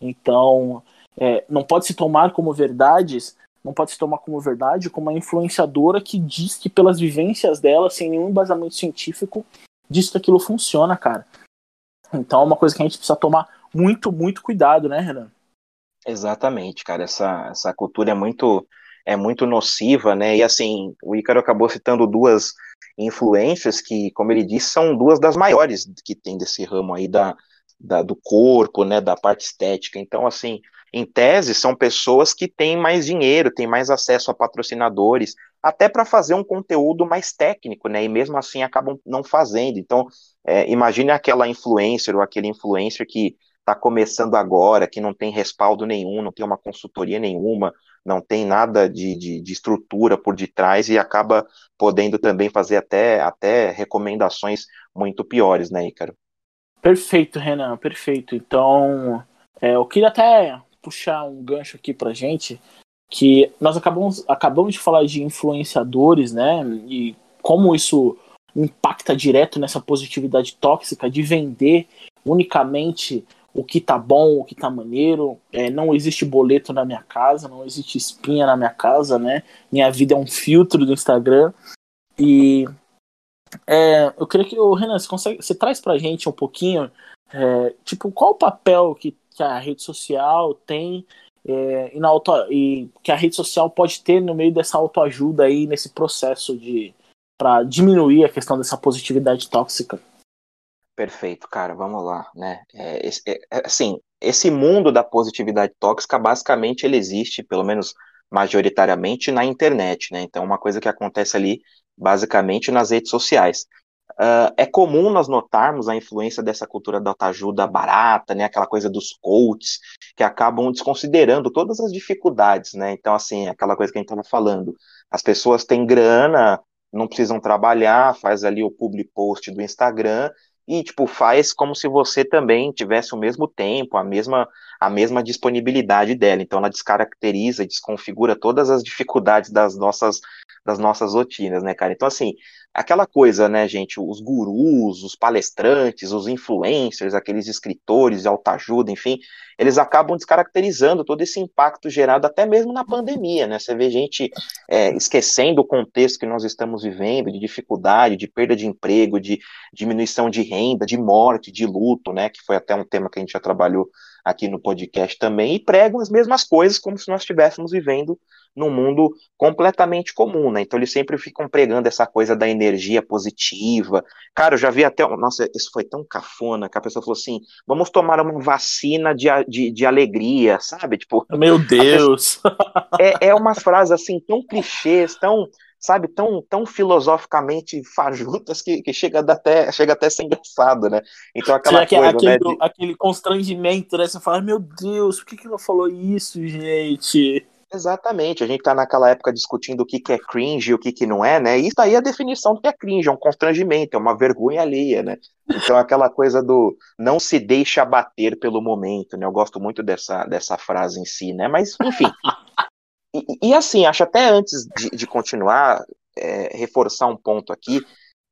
Então, é, não pode se tomar como verdades, não pode se tomar como verdade como uma influenciadora que diz que pelas vivências dela, sem nenhum embasamento científico, diz que aquilo funciona, cara. Então é uma coisa que a gente precisa tomar muito, muito cuidado, né, Renan? Exatamente, cara. Essa, essa cultura é muito é muito nociva, né? E assim, o Ícaro acabou citando duas influências que, como ele disse, são duas das maiores que tem desse ramo aí da, da, do corpo, né, da parte estética. Então, assim, em tese, são pessoas que têm mais dinheiro, têm mais acesso a patrocinadores, até para fazer um conteúdo mais técnico, né? E mesmo assim acabam não fazendo. Então, é, imagine aquela influencer ou aquele influencer que está começando agora, que não tem respaldo nenhum, não tem uma consultoria nenhuma, não tem nada de, de, de, estrutura por detrás e acaba podendo também fazer até, até recomendações muito piores, né, Ícaro? Perfeito, Renan, perfeito. Então, é, eu queria até puxar um gancho aqui pra gente, que nós acabamos, acabamos de falar de influenciadores, né, e como isso impacta direto nessa positividade tóxica de vender unicamente o que tá bom, o que tá maneiro. É, não existe boleto na minha casa, não existe espinha na minha casa, né? Minha vida é um filtro do Instagram. E é, eu queria que o Renan, você, consegue, você traz pra gente um pouquinho, é, tipo, qual o papel que, que a rede social tem é, e, na auto, e que a rede social pode ter no meio dessa autoajuda aí, nesse processo de para diminuir a questão dessa positividade tóxica. Perfeito, cara, vamos lá, né? É, é, é, assim, esse mundo da positividade tóxica, basicamente, ele existe, pelo menos majoritariamente, na internet, né? Então, uma coisa que acontece ali, basicamente, nas redes sociais. Uh, é comum nós notarmos a influência dessa cultura da autoajuda barata, né, aquela coisa dos coaches, que acabam desconsiderando todas as dificuldades, né, então, assim, aquela coisa que a gente estava falando, as pessoas têm grana, não precisam trabalhar, faz ali o public post do Instagram, e, tipo, faz como se você também tivesse o mesmo tempo, a mesma, a mesma disponibilidade dela, então ela descaracteriza, desconfigura todas as dificuldades das nossas, das nossas rotinas, né, cara, então, assim, aquela coisa, né, gente, os gurus, os palestrantes, os influencers, aqueles escritores de autoajuda, enfim, eles acabam descaracterizando todo esse impacto gerado até mesmo na pandemia, né? Você vê gente é, esquecendo o contexto que nós estamos vivendo, de dificuldade, de perda de emprego, de diminuição de renda, de morte, de luto, né? Que foi até um tema que a gente já trabalhou aqui no podcast também, e pregam as mesmas coisas como se nós estivéssemos vivendo num mundo completamente comum, né? Então eles sempre ficam pregando essa coisa da energia positiva. Cara, eu já vi até. Nossa, isso foi tão cafona que a pessoa falou assim: vamos tomar uma vacina de, de, de alegria, sabe? Tipo. Meu Deus! Pessoa... é, é umas frases assim tão clichês, tão sabe, tão, tão filosoficamente fajutas que, que chega, até, chega até a ser engraçado, né? Então aquela Será coisa, aquele, né, de... aquele constrangimento, né? Você fala, meu Deus, por que, que ela falou isso, gente? Exatamente, a gente está naquela época discutindo o que, que é cringe e o que, que não é, né? E isso aí é a definição do que é cringe, é um constrangimento, é uma vergonha alheia, né? Então aquela coisa do não se deixe abater pelo momento, né? Eu gosto muito dessa, dessa frase em si, né? Mas, enfim. *laughs* e, assim, acho até antes de, de continuar, é, reforçar um ponto aqui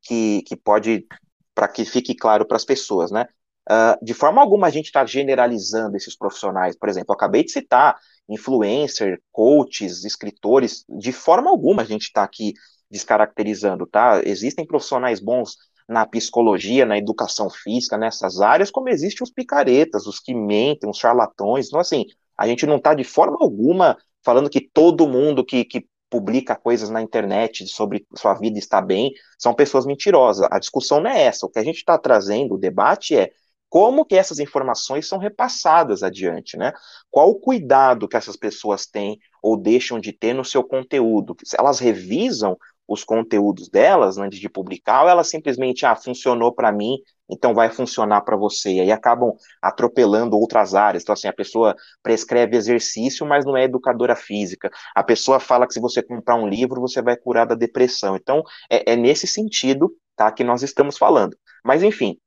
que, que pode, para que fique claro para as pessoas, né? Uh, de forma alguma a gente está generalizando esses profissionais. Por exemplo, acabei de citar influencer, coaches, escritores, de forma alguma a gente está aqui descaracterizando, tá? Existem profissionais bons na psicologia, na educação física, nessas áreas, como existem os picaretas, os que mentem, os charlatões. Então, assim, a gente não está de forma alguma falando que todo mundo que, que publica coisas na internet sobre sua vida está bem, são pessoas mentirosas. A discussão não é essa. O que a gente está trazendo, o debate é como que essas informações são repassadas adiante, né? Qual o cuidado que essas pessoas têm ou deixam de ter no seu conteúdo? Elas revisam os conteúdos delas antes de publicar ou elas simplesmente, ah, funcionou para mim, então vai funcionar para você? E aí acabam atropelando outras áreas. Então, assim, a pessoa prescreve exercício, mas não é educadora física. A pessoa fala que se você comprar um livro, você vai curar da depressão. Então, é, é nesse sentido, tá, que nós estamos falando. Mas, enfim,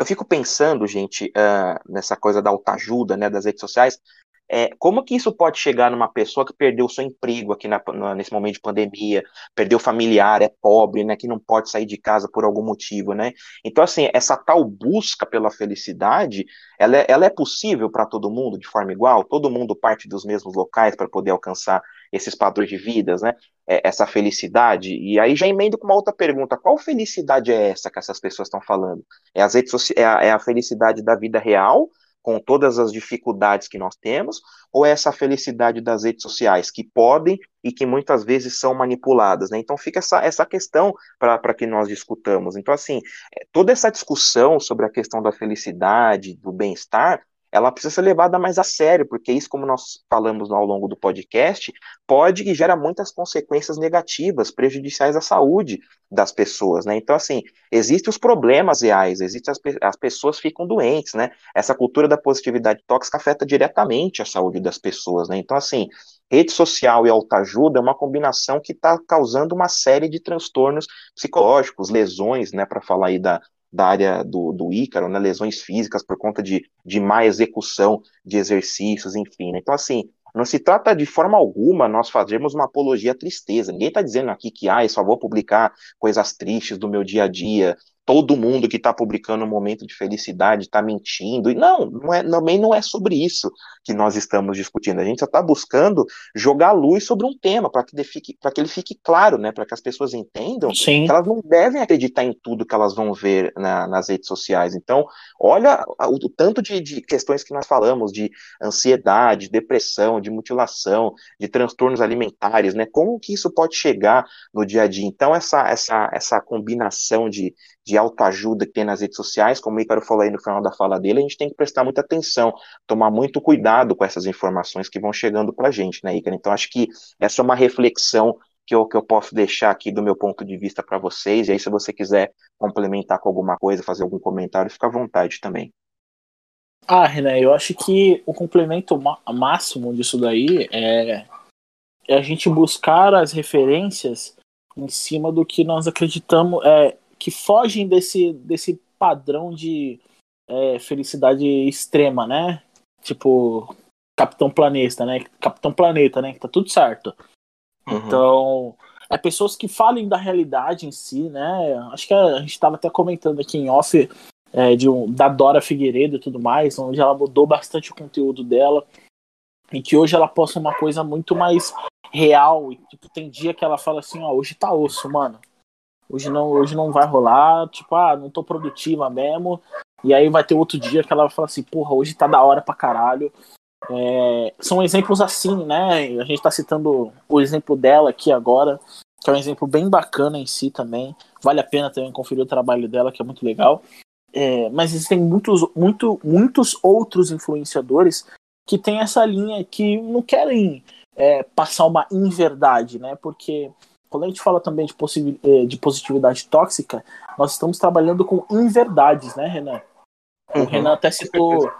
eu fico pensando, gente, uh, nessa coisa da autoajuda, né, das redes sociais, é, como que isso pode chegar numa pessoa que perdeu seu emprego aqui na, na, nesse momento de pandemia, perdeu familiar, é pobre, né, que não pode sair de casa por algum motivo, né? Então, assim, essa tal busca pela felicidade, ela é, ela é possível para todo mundo de forma igual? Todo mundo parte dos mesmos locais para poder alcançar esses padrões de vidas, né? É, essa felicidade. E aí já emendo com uma outra pergunta: qual felicidade é essa que essas pessoas estão falando? É, as redes é, a, é a felicidade da vida real? Com todas as dificuldades que nós temos, ou é essa felicidade das redes sociais, que podem e que muitas vezes são manipuladas, né? Então fica essa, essa questão para que nós discutamos. Então, assim, é, toda essa discussão sobre a questão da felicidade, do bem-estar, ela precisa ser levada mais a sério, porque isso, como nós falamos ao longo do podcast, pode e gera muitas consequências negativas, prejudiciais à saúde das pessoas, né? Então, assim, existem os problemas reais, existem as, as pessoas ficam doentes, né? Essa cultura da positividade tóxica afeta diretamente a saúde das pessoas, né? Então, assim, rede social e autoajuda é uma combinação que está causando uma série de transtornos psicológicos, lesões, né, para falar aí da, da área do, do Ícaro, né, lesões físicas por conta de, de má execução de exercícios, enfim. Né? Então, assim, não se trata de forma alguma nós fazermos uma apologia à tristeza. Ninguém está dizendo aqui que ah, eu só vou publicar coisas tristes do meu dia a dia, todo mundo que está publicando um momento de felicidade está mentindo. E não, não é, também não é sobre isso que nós estamos discutindo. A gente só está buscando jogar luz sobre um tema para que, fique, que ele fique claro, né? Para que as pessoas entendam Sim. que elas não devem acreditar em tudo que elas vão ver na, nas redes sociais. Então, olha o, o tanto de, de, questões que nós falamos de ansiedade, depressão, de mutilação, de transtornos alimentares, né? Como que isso pode chegar no dia a dia? Então, essa, essa, essa combinação de de autoajuda que tem nas redes sociais, como o Ícaro falou aí no final da fala dele, a gente tem que prestar muita atenção, tomar muito cuidado com essas informações que vão chegando para a gente, né, Ícaro? Então, acho que essa é uma reflexão que eu, que eu posso deixar aqui do meu ponto de vista para vocês, e aí se você quiser complementar com alguma coisa, fazer algum comentário, fica à vontade também. Ah, René, eu acho que o complemento máximo disso daí é, é a gente buscar as referências em cima do que nós acreditamos, é, que fogem desse, desse padrão de é, felicidade extrema, né? Tipo, Capitão Planeta, né? Capitão Planeta, né? Que tá tudo certo. Uhum. Então, é pessoas que falem da realidade em si, né? Acho que a, gente estava até comentando aqui em off é, de um, da Dora Figueiredo e tudo mais, onde ela mudou bastante o conteúdo dela e que hoje ela posta uma coisa muito mais real. E, tipo, tem dia que ela fala assim, ó, hoje tá osso, mano hoje não, hoje não vai rolar, tipo, ah, não tô produtiva mesmo. E aí vai ter outro dia que ela vai falar assim, porra, hoje tá da hora pra caralho. É, são exemplos assim, né? A gente tá citando o exemplo dela aqui agora, que é um exemplo bem bacana em si também. Vale a pena também conferir o trabalho dela, que é muito legal. É, mas existem muitos, muito, muitos outros influenciadores que têm essa linha que não querem é, passar uma inverdade, né? Porque quando a gente fala também de, eh, de positividade tóxica, nós estamos trabalhando com inverdades, né, Renan? Uhum. O Renan até citou,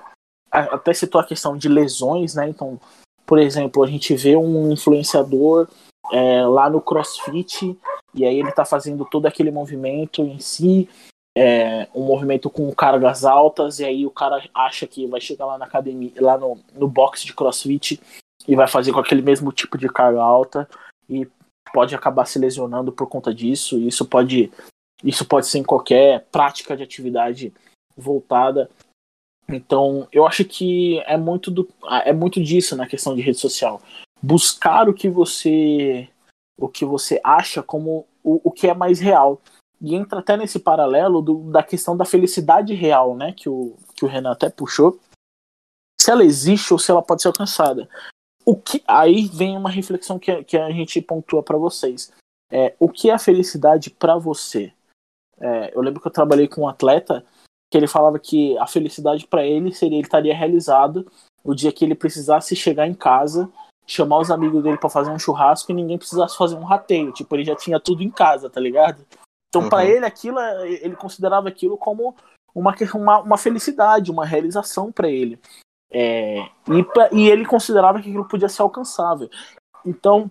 até citou a questão de lesões, né? Então, por exemplo, a gente vê um influenciador é, lá no CrossFit e aí ele está fazendo todo aquele movimento em si, é, um movimento com cargas altas, e aí o cara acha que vai chegar lá na academia, lá no, no box de CrossFit e vai fazer com aquele mesmo tipo de carga alta e pode acabar se lesionando por conta disso. E isso pode, isso pode ser em qualquer prática de atividade voltada. Então, eu acho que é muito, do, é muito disso na questão de rede social. Buscar o que você o que você acha como o, o que é mais real. E entra até nesse paralelo do, da questão da felicidade real, né? Que o, que o Renan até puxou. Se ela existe ou se ela pode ser alcançada o que aí vem uma reflexão que, que a gente pontua para vocês. É, o que é a felicidade para você? É, eu lembro que eu trabalhei com um atleta que ele falava que a felicidade para ele seria ele estaria realizado o dia que ele precisasse chegar em casa, chamar os amigos dele para fazer um churrasco e ninguém precisasse fazer um rateio. Tipo, ele já tinha tudo em casa, tá ligado? Então, uhum. para ele, aquilo, ele considerava aquilo como uma, uma, uma felicidade, uma realização para ele. É, e, e ele considerava que aquilo podia ser alcançável. Então,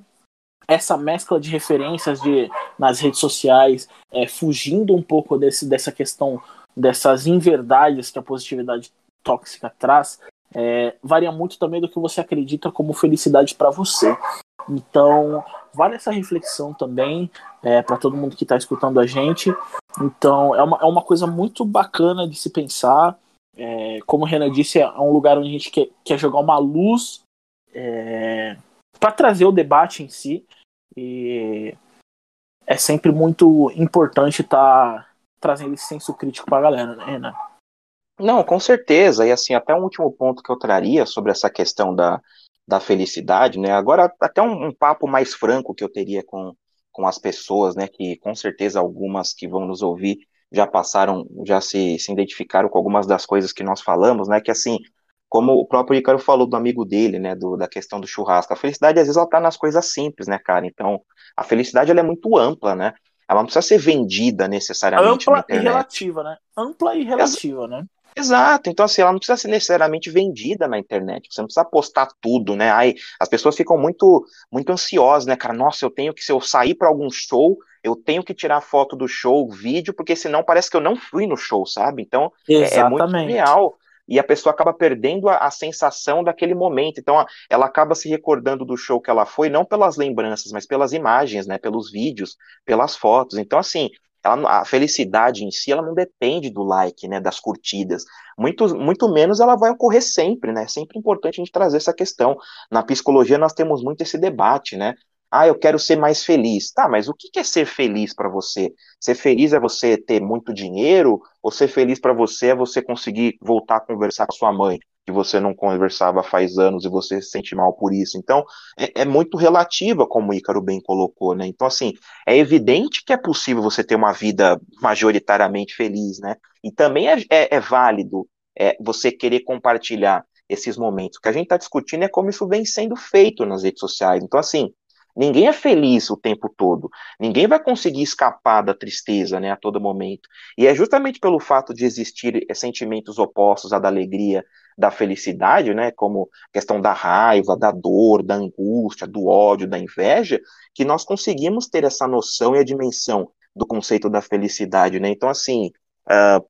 essa mescla de referências de, nas redes sociais, é, fugindo um pouco desse, dessa questão, dessas inverdades que a positividade tóxica traz, é, varia muito também do que você acredita como felicidade para você. Então, vale essa reflexão também é, para todo mundo que está escutando a gente. Então, é uma, é uma coisa muito bacana de se pensar. Como o Renan disse, é um lugar onde a gente quer, quer jogar uma luz é, para trazer o debate em si. E é sempre muito importante estar tá trazendo esse senso crítico para a galera, né, Renan? Não, com certeza. E assim, até um último ponto que eu traria sobre essa questão da, da felicidade, né? Agora, até um, um papo mais franco que eu teria com, com as pessoas, né? Que com certeza algumas que vão nos ouvir já passaram, já se, se identificaram com algumas das coisas que nós falamos, né? Que assim, como o próprio Ricardo falou do amigo dele, né? Do, da questão do churrasco. A felicidade, às vezes, ela tá nas coisas simples, né, cara? Então, a felicidade ela é muito ampla, né? Ela não precisa ser vendida necessariamente. Ampla e relativa, né? Ampla e relativa, né? Exato, então assim, ela não precisa ser necessariamente vendida na internet, você não precisa postar tudo, né? Aí as pessoas ficam muito muito ansiosas, né, cara? Nossa, eu tenho que se eu sair para algum show, eu tenho que tirar foto do show, vídeo, porque senão parece que eu não fui no show, sabe? Então é, é muito real e a pessoa acaba perdendo a, a, sensação daquele momento. Então, ela acaba se recordando do show que ela foi, não pelas lembranças, mas pelas imagens, né? Pelos vídeos, pelas fotos. Então, assim, ela, a felicidade em si, ela não depende do like, né, das curtidas. Muito, muito menos ela vai ocorrer sempre, né? É sempre importante a gente trazer essa questão. Na psicologia nós temos muito esse debate, né? Ah, eu quero ser mais feliz. Tá, mas o que é ser feliz para você? Ser feliz é você ter muito dinheiro? Ou ser feliz para você é você conseguir voltar a conversar com sua mãe? que você não conversava faz anos e você se sente mal por isso. Então, é, é, muito relativa, como o Ícaro bem colocou, né? Então, assim, é evidente que é possível você ter uma vida majoritariamente feliz, né? E também é, é, é válido é, você querer compartilhar esses momentos. O que a gente está discutindo é como isso vem sendo feito nas redes sociais. Então, assim, Ninguém é feliz o tempo todo. Ninguém vai conseguir escapar da tristeza, né, a todo momento. E é justamente pelo fato de existir sentimentos opostos à da alegria, da felicidade, né, como questão da raiva, da dor, da angústia, do ódio, da inveja, que nós conseguimos ter essa noção e a dimensão do conceito da felicidade, né? Então, assim, uh,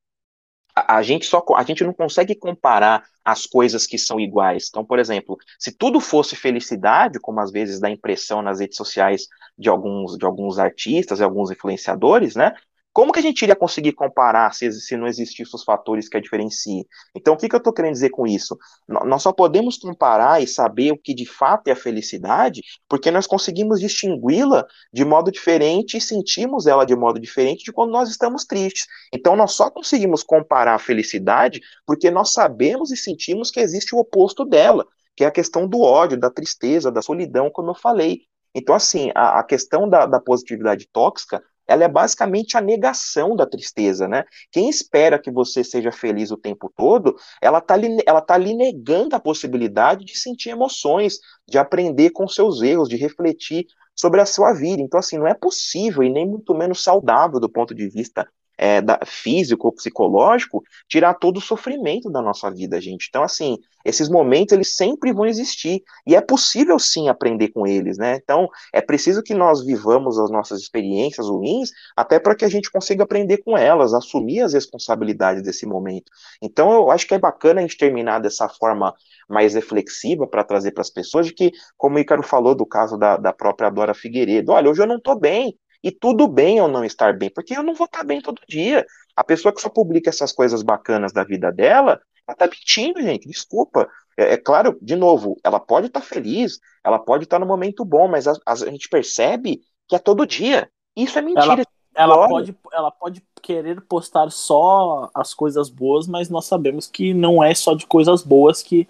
a, a, gente só a gente não consegue comparar as coisas que são iguais. Então, por exemplo, se tudo fosse felicidade, como às vezes dá impressão nas redes sociais de alguns de alguns artistas e alguns influenciadores, né? Como que a gente iria conseguir comparar se, se não existissem os fatores que a diferenciem? Então, o que, que eu estou querendo dizer com isso? Nós só podemos comparar e saber o que de fato é a felicidade porque nós conseguimos distingui-la de modo diferente e sentimos ela de modo diferente de quando nós estamos tristes. Então, nós só conseguimos comparar a felicidade porque nós sabemos e sentimos que existe o oposto dela, que é a questão do ódio, da tristeza, da solidão, como eu falei. Então, assim, a, a questão da, da positividade tóxica ela é basicamente a negação da tristeza, né? Quem espera que você seja feliz o tempo todo, ela está ela tá ali negando a possibilidade de sentir emoções, de aprender com seus erros, de refletir sobre a sua vida. Então, assim, não é possível e nem muito menos saudável do ponto de vista é, da, físico ou psicológico, tirar todo o sofrimento da nossa vida, gente. Então, assim, esses momentos, eles sempre vão existir, e é possível, sim, aprender com eles, né? Então, é preciso que nós vivamos as nossas experiências ruins, até para que a gente consiga aprender com elas, assumir as responsabilidades desse momento. Então, eu acho que é bacana a gente terminar dessa forma mais reflexiva para trazer para as pessoas, de que, como o Ícaro falou do caso da, da própria Dora Figueiredo, olha, hoje eu não estou bem, e tudo bem eu não estar bem, porque eu não vou estar bem todo dia. A pessoa que só publica essas coisas bacanas da vida dela, ela tá mentindo, gente. Desculpa. É, é claro, de novo, ela pode estar feliz, ela pode estar no momento bom, mas a, a, gente percebe que é todo dia. Isso é mentira. Ela, ela pode, ela pode querer postar só as coisas boas, mas nós sabemos que não é só de coisas boas que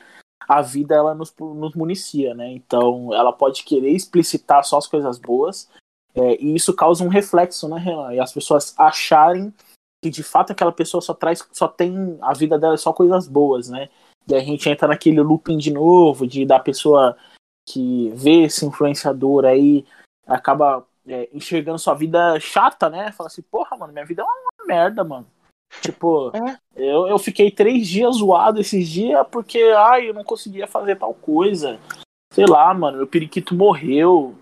a vida ela nos, nos municia, né? Então, ela pode querer explicitar só as coisas boas, é, e isso causa um reflexo, né, Renan? E as pessoas acharem que de fato aquela pessoa só traz, só tem a vida dela é só coisas boas, né? E a gente entra naquele looping de novo, de da pessoa que vê esse influenciador aí acaba é, enxergando sua vida chata, né? Fala assim, porra, mano, minha vida é uma merda, mano. Tipo, é. eu, eu fiquei três dias zoado esses dias porque, ai, eu não conseguia fazer tal coisa. Sei lá, mano, meu periquito morreu.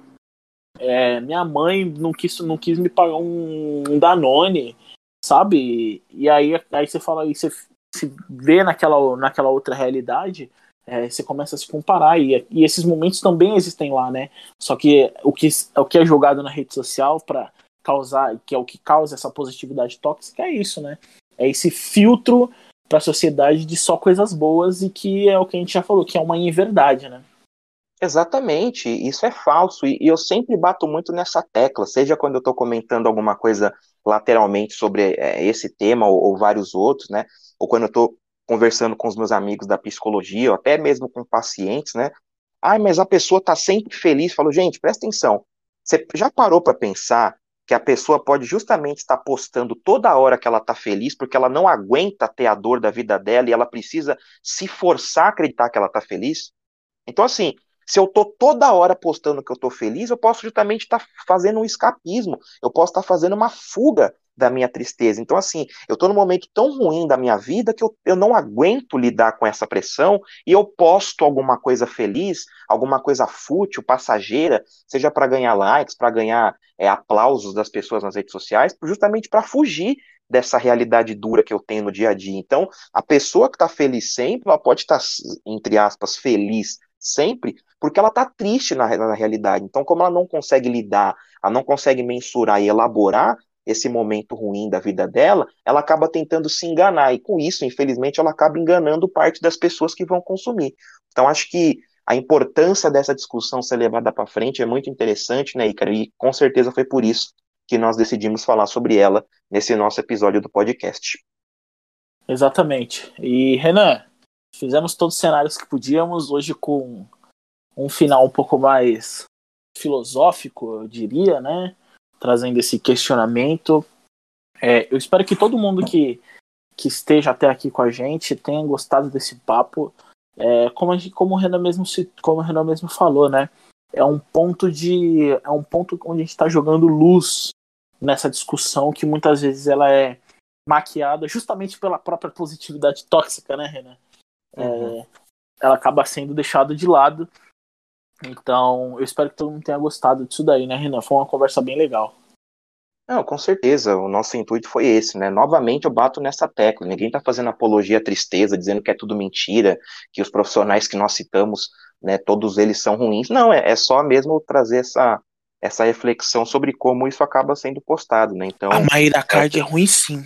É, minha mãe não quis, não quis me pagar um, um Danone, sabe? E aí, aí você fala, aí você se vê naquela, naquela outra realidade, é, você começa a se comparar. E, e esses momentos também existem lá, né? Só que o que, o que é jogado na rede social para causar, que é o que causa essa positividade tóxica, é isso, né? É esse filtro para a sociedade de só coisas boas e que é o que a gente já falou, que é uma inverdade, né? Exatamente, isso é falso, e, eu sempre bato muito nessa tecla, seja quando eu estou comentando alguma coisa lateralmente sobre é, esse tema ou, ou, vários outros, né? Ou quando eu estou conversando com os meus amigos da psicologia, ou até mesmo com pacientes, né? Ai, mas a pessoa está sempre feliz. Falo, gente, presta atenção. Você já parou para pensar que a pessoa pode justamente estar postando toda hora que ela está feliz, porque ela não aguenta ter a dor da vida dela e ela precisa se forçar a acreditar que ela está feliz? Então, assim, se eu tô toda hora postando que eu tô feliz, eu posso justamente estar tá fazendo um escapismo, eu posso estar tá fazendo uma fuga da minha tristeza. Então, assim, eu tô num momento tão ruim da minha vida que eu, eu não aguento lidar com essa pressão e eu posto alguma coisa feliz, alguma coisa fútil, passageira, seja para ganhar likes, para ganhar é, aplausos das pessoas nas redes sociais, justamente para fugir dessa realidade dura que eu tenho no dia a dia. Então, a pessoa que está feliz sempre, ela pode estar, tá, entre aspas, feliz sempre, porque ela está triste na, na realidade. Então, como ela não consegue lidar, ela não consegue mensurar e elaborar esse momento ruim da vida dela, ela acaba tentando se enganar, e com isso, infelizmente, ela acaba enganando parte das pessoas que vão consumir. Então, acho que a importância dessa discussão ser levada para frente é muito interessante, né, Ícaro? E com certeza foi por isso que nós decidimos falar sobre ela nesse nosso episódio do podcast. Exatamente. E, Renan, fizemos todos os cenários que podíamos, hoje com um final um pouco mais filosófico, eu diria, né? Trazendo esse questionamento. É, eu espero que todo mundo que, que esteja até aqui com a gente tenha gostado desse papo. É, como, gente, como, o Renan mesmo como o Renan mesmo falou, né? É um ponto de. É um ponto onde a gente está jogando luz nessa discussão que muitas vezes ela é maquiada justamente pela própria positividade tóxica, né, Renan? É, uhum. Ela acaba sendo deixada de lado então, eu espero que todo mundo tenha gostado disso daí, né, Renan? Foi uma conversa bem legal. Não, com certeza. O nosso intuito foi esse, né? Novamente eu bato nessa tecla. Ninguém está fazendo apologia à tristeza, dizendo que é tudo mentira, que os profissionais que nós citamos, né, todos eles são ruins. Não, é, é só mesmo trazer essa, essa reflexão sobre como isso acaba sendo postado, né? Então. A Maíra Card é, é ruim sim.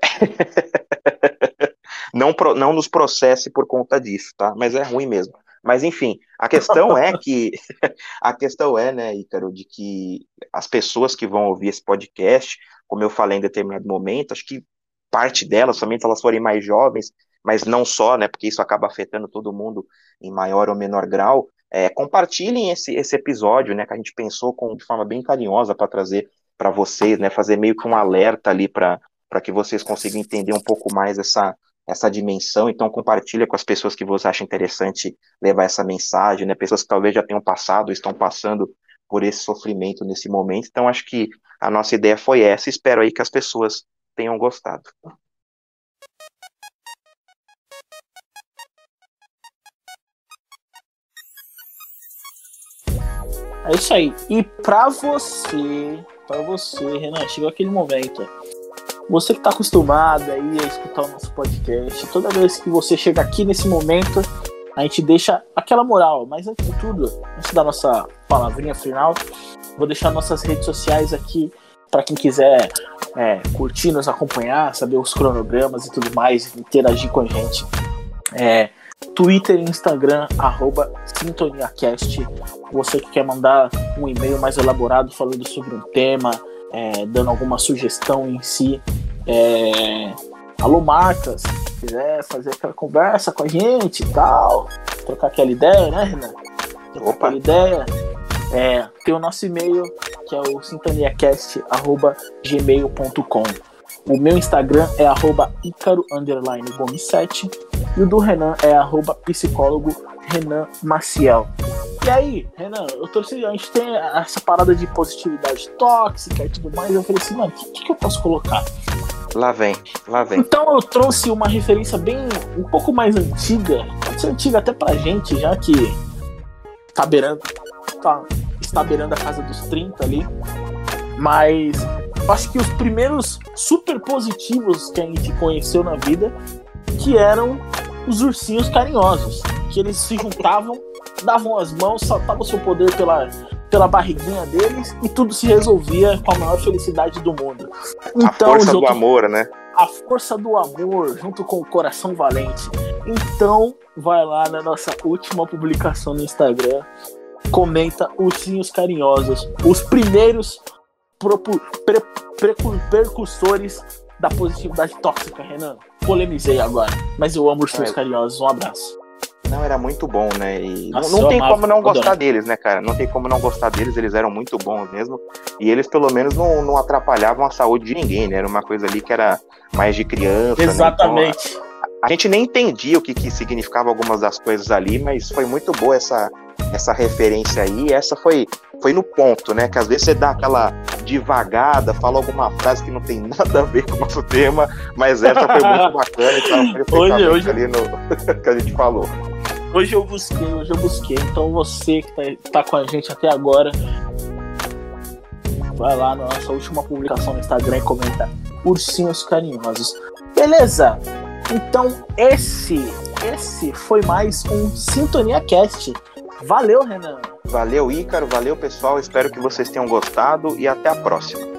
*laughs* não, não nos processe por conta disso, tá? Mas é ruim mesmo. Mas enfim, a questão é que *laughs* a questão é, né, Ícaro, de que as pessoas que vão ouvir esse podcast, como eu falei em determinado momento, acho que parte delas, somente elas forem mais jovens, mas não só, né, porque isso acaba afetando todo mundo em maior ou menor grau, é, compartilhem esse, esse episódio, né, que a gente pensou com, de forma bem carinhosa para trazer para vocês, né, fazer meio que um alerta ali para que vocês consigam entender um pouco mais essa, essa dimensão, então compartilha com as pessoas que você acha interessante levar essa mensagem, né? Pessoas que talvez já tenham passado, estão passando por esse sofrimento nesse momento. Então acho que a nossa ideia foi essa. Espero aí que as pessoas tenham gostado. É isso aí. E para você, para você, Renan, chegou aquele momento você que está acostumado aí a escutar o nosso podcast, toda vez que você chega aqui nesse momento, a gente deixa aquela moral. Mas antes de tudo, antes da nossa palavrinha final, vou deixar nossas redes sociais aqui para quem quiser é, curtir, nos acompanhar, saber os cronogramas e tudo mais, interagir com a gente. É, Twitter e Instagram, arroba SintoniaCast. Você que quer mandar um e-mail mais elaborado falando sobre um tema, é, dando alguma sugestão em si. É, alô, marcas, se quiser fazer aquela conversa com a gente e tal, trocar aquela ideia, né, Renan? Trocar Opa. aquela ideia. É, tem o nosso e-mail, que é o sintoniacast.gmail.com. O meu Instagram é arroba icaro, 7 e o do Renan é arroba psicólogo Renan Maciel. E aí, Renan, eu torci, a gente tem essa parada de positividade tóxica e tudo mais. Eu falei assim, mano, o que, que eu posso colocar? Lá vem, lá vem. Então eu trouxe uma referência bem um pouco mais antiga, pode ser antiga até pra gente, já que tá beirando, tá, está beirando a casa dos 30 ali. Mas eu acho que os primeiros super positivos que a gente conheceu na vida, que eram os ursinhos carinhosos, que eles se juntavam, davam as mãos, saltavam seu poder pela, pela barriguinha deles e tudo se resolvia com a maior felicidade do mundo. Então, a força junto, do amor, né? A força do amor junto com o coração valente. Então, vai lá na nossa última publicação no Instagram, comenta ursinhos carinhosos, os primeiros pre, pre, percussores da positividade tóxica, Renan. Polemizei agora, mas eu amo os seus é. carinhosos. Um abraço. Não, era muito bom, né? E Nossa, não, tem como não gostar adoro. deles, né, cara? Não tem como não gostar deles, eles eram muito bons mesmo. E eles, pelo menos, não, não atrapalhavam a saúde de ninguém, né? Era uma coisa ali que era mais de criança. Exatamente. Né? Então, a, a, gente nem entendia o que, que significava algumas das coisas ali, mas foi muito boa essa, essa referência aí. Essa foi, foi no ponto, né? Que às vezes você dá aquela devagada, fala alguma frase que não tem *laughs* nada a ver com o nosso tema, mas essa foi muito *laughs* bacana e estava perfeitamente hoje, ali no *laughs* que a gente falou. Hoje eu busquei, hoje eu busquei. Então você que tá, tá com a gente até agora, vai lá na nossa última publicação no Instagram e comenta ursinhos carinhosos. Beleza? Então esse, esse foi mais um Sintonia Cast. Valeu, Renan. Valeu, Ícaro. Valeu, pessoal. Espero que vocês tenham gostado e até a próxima.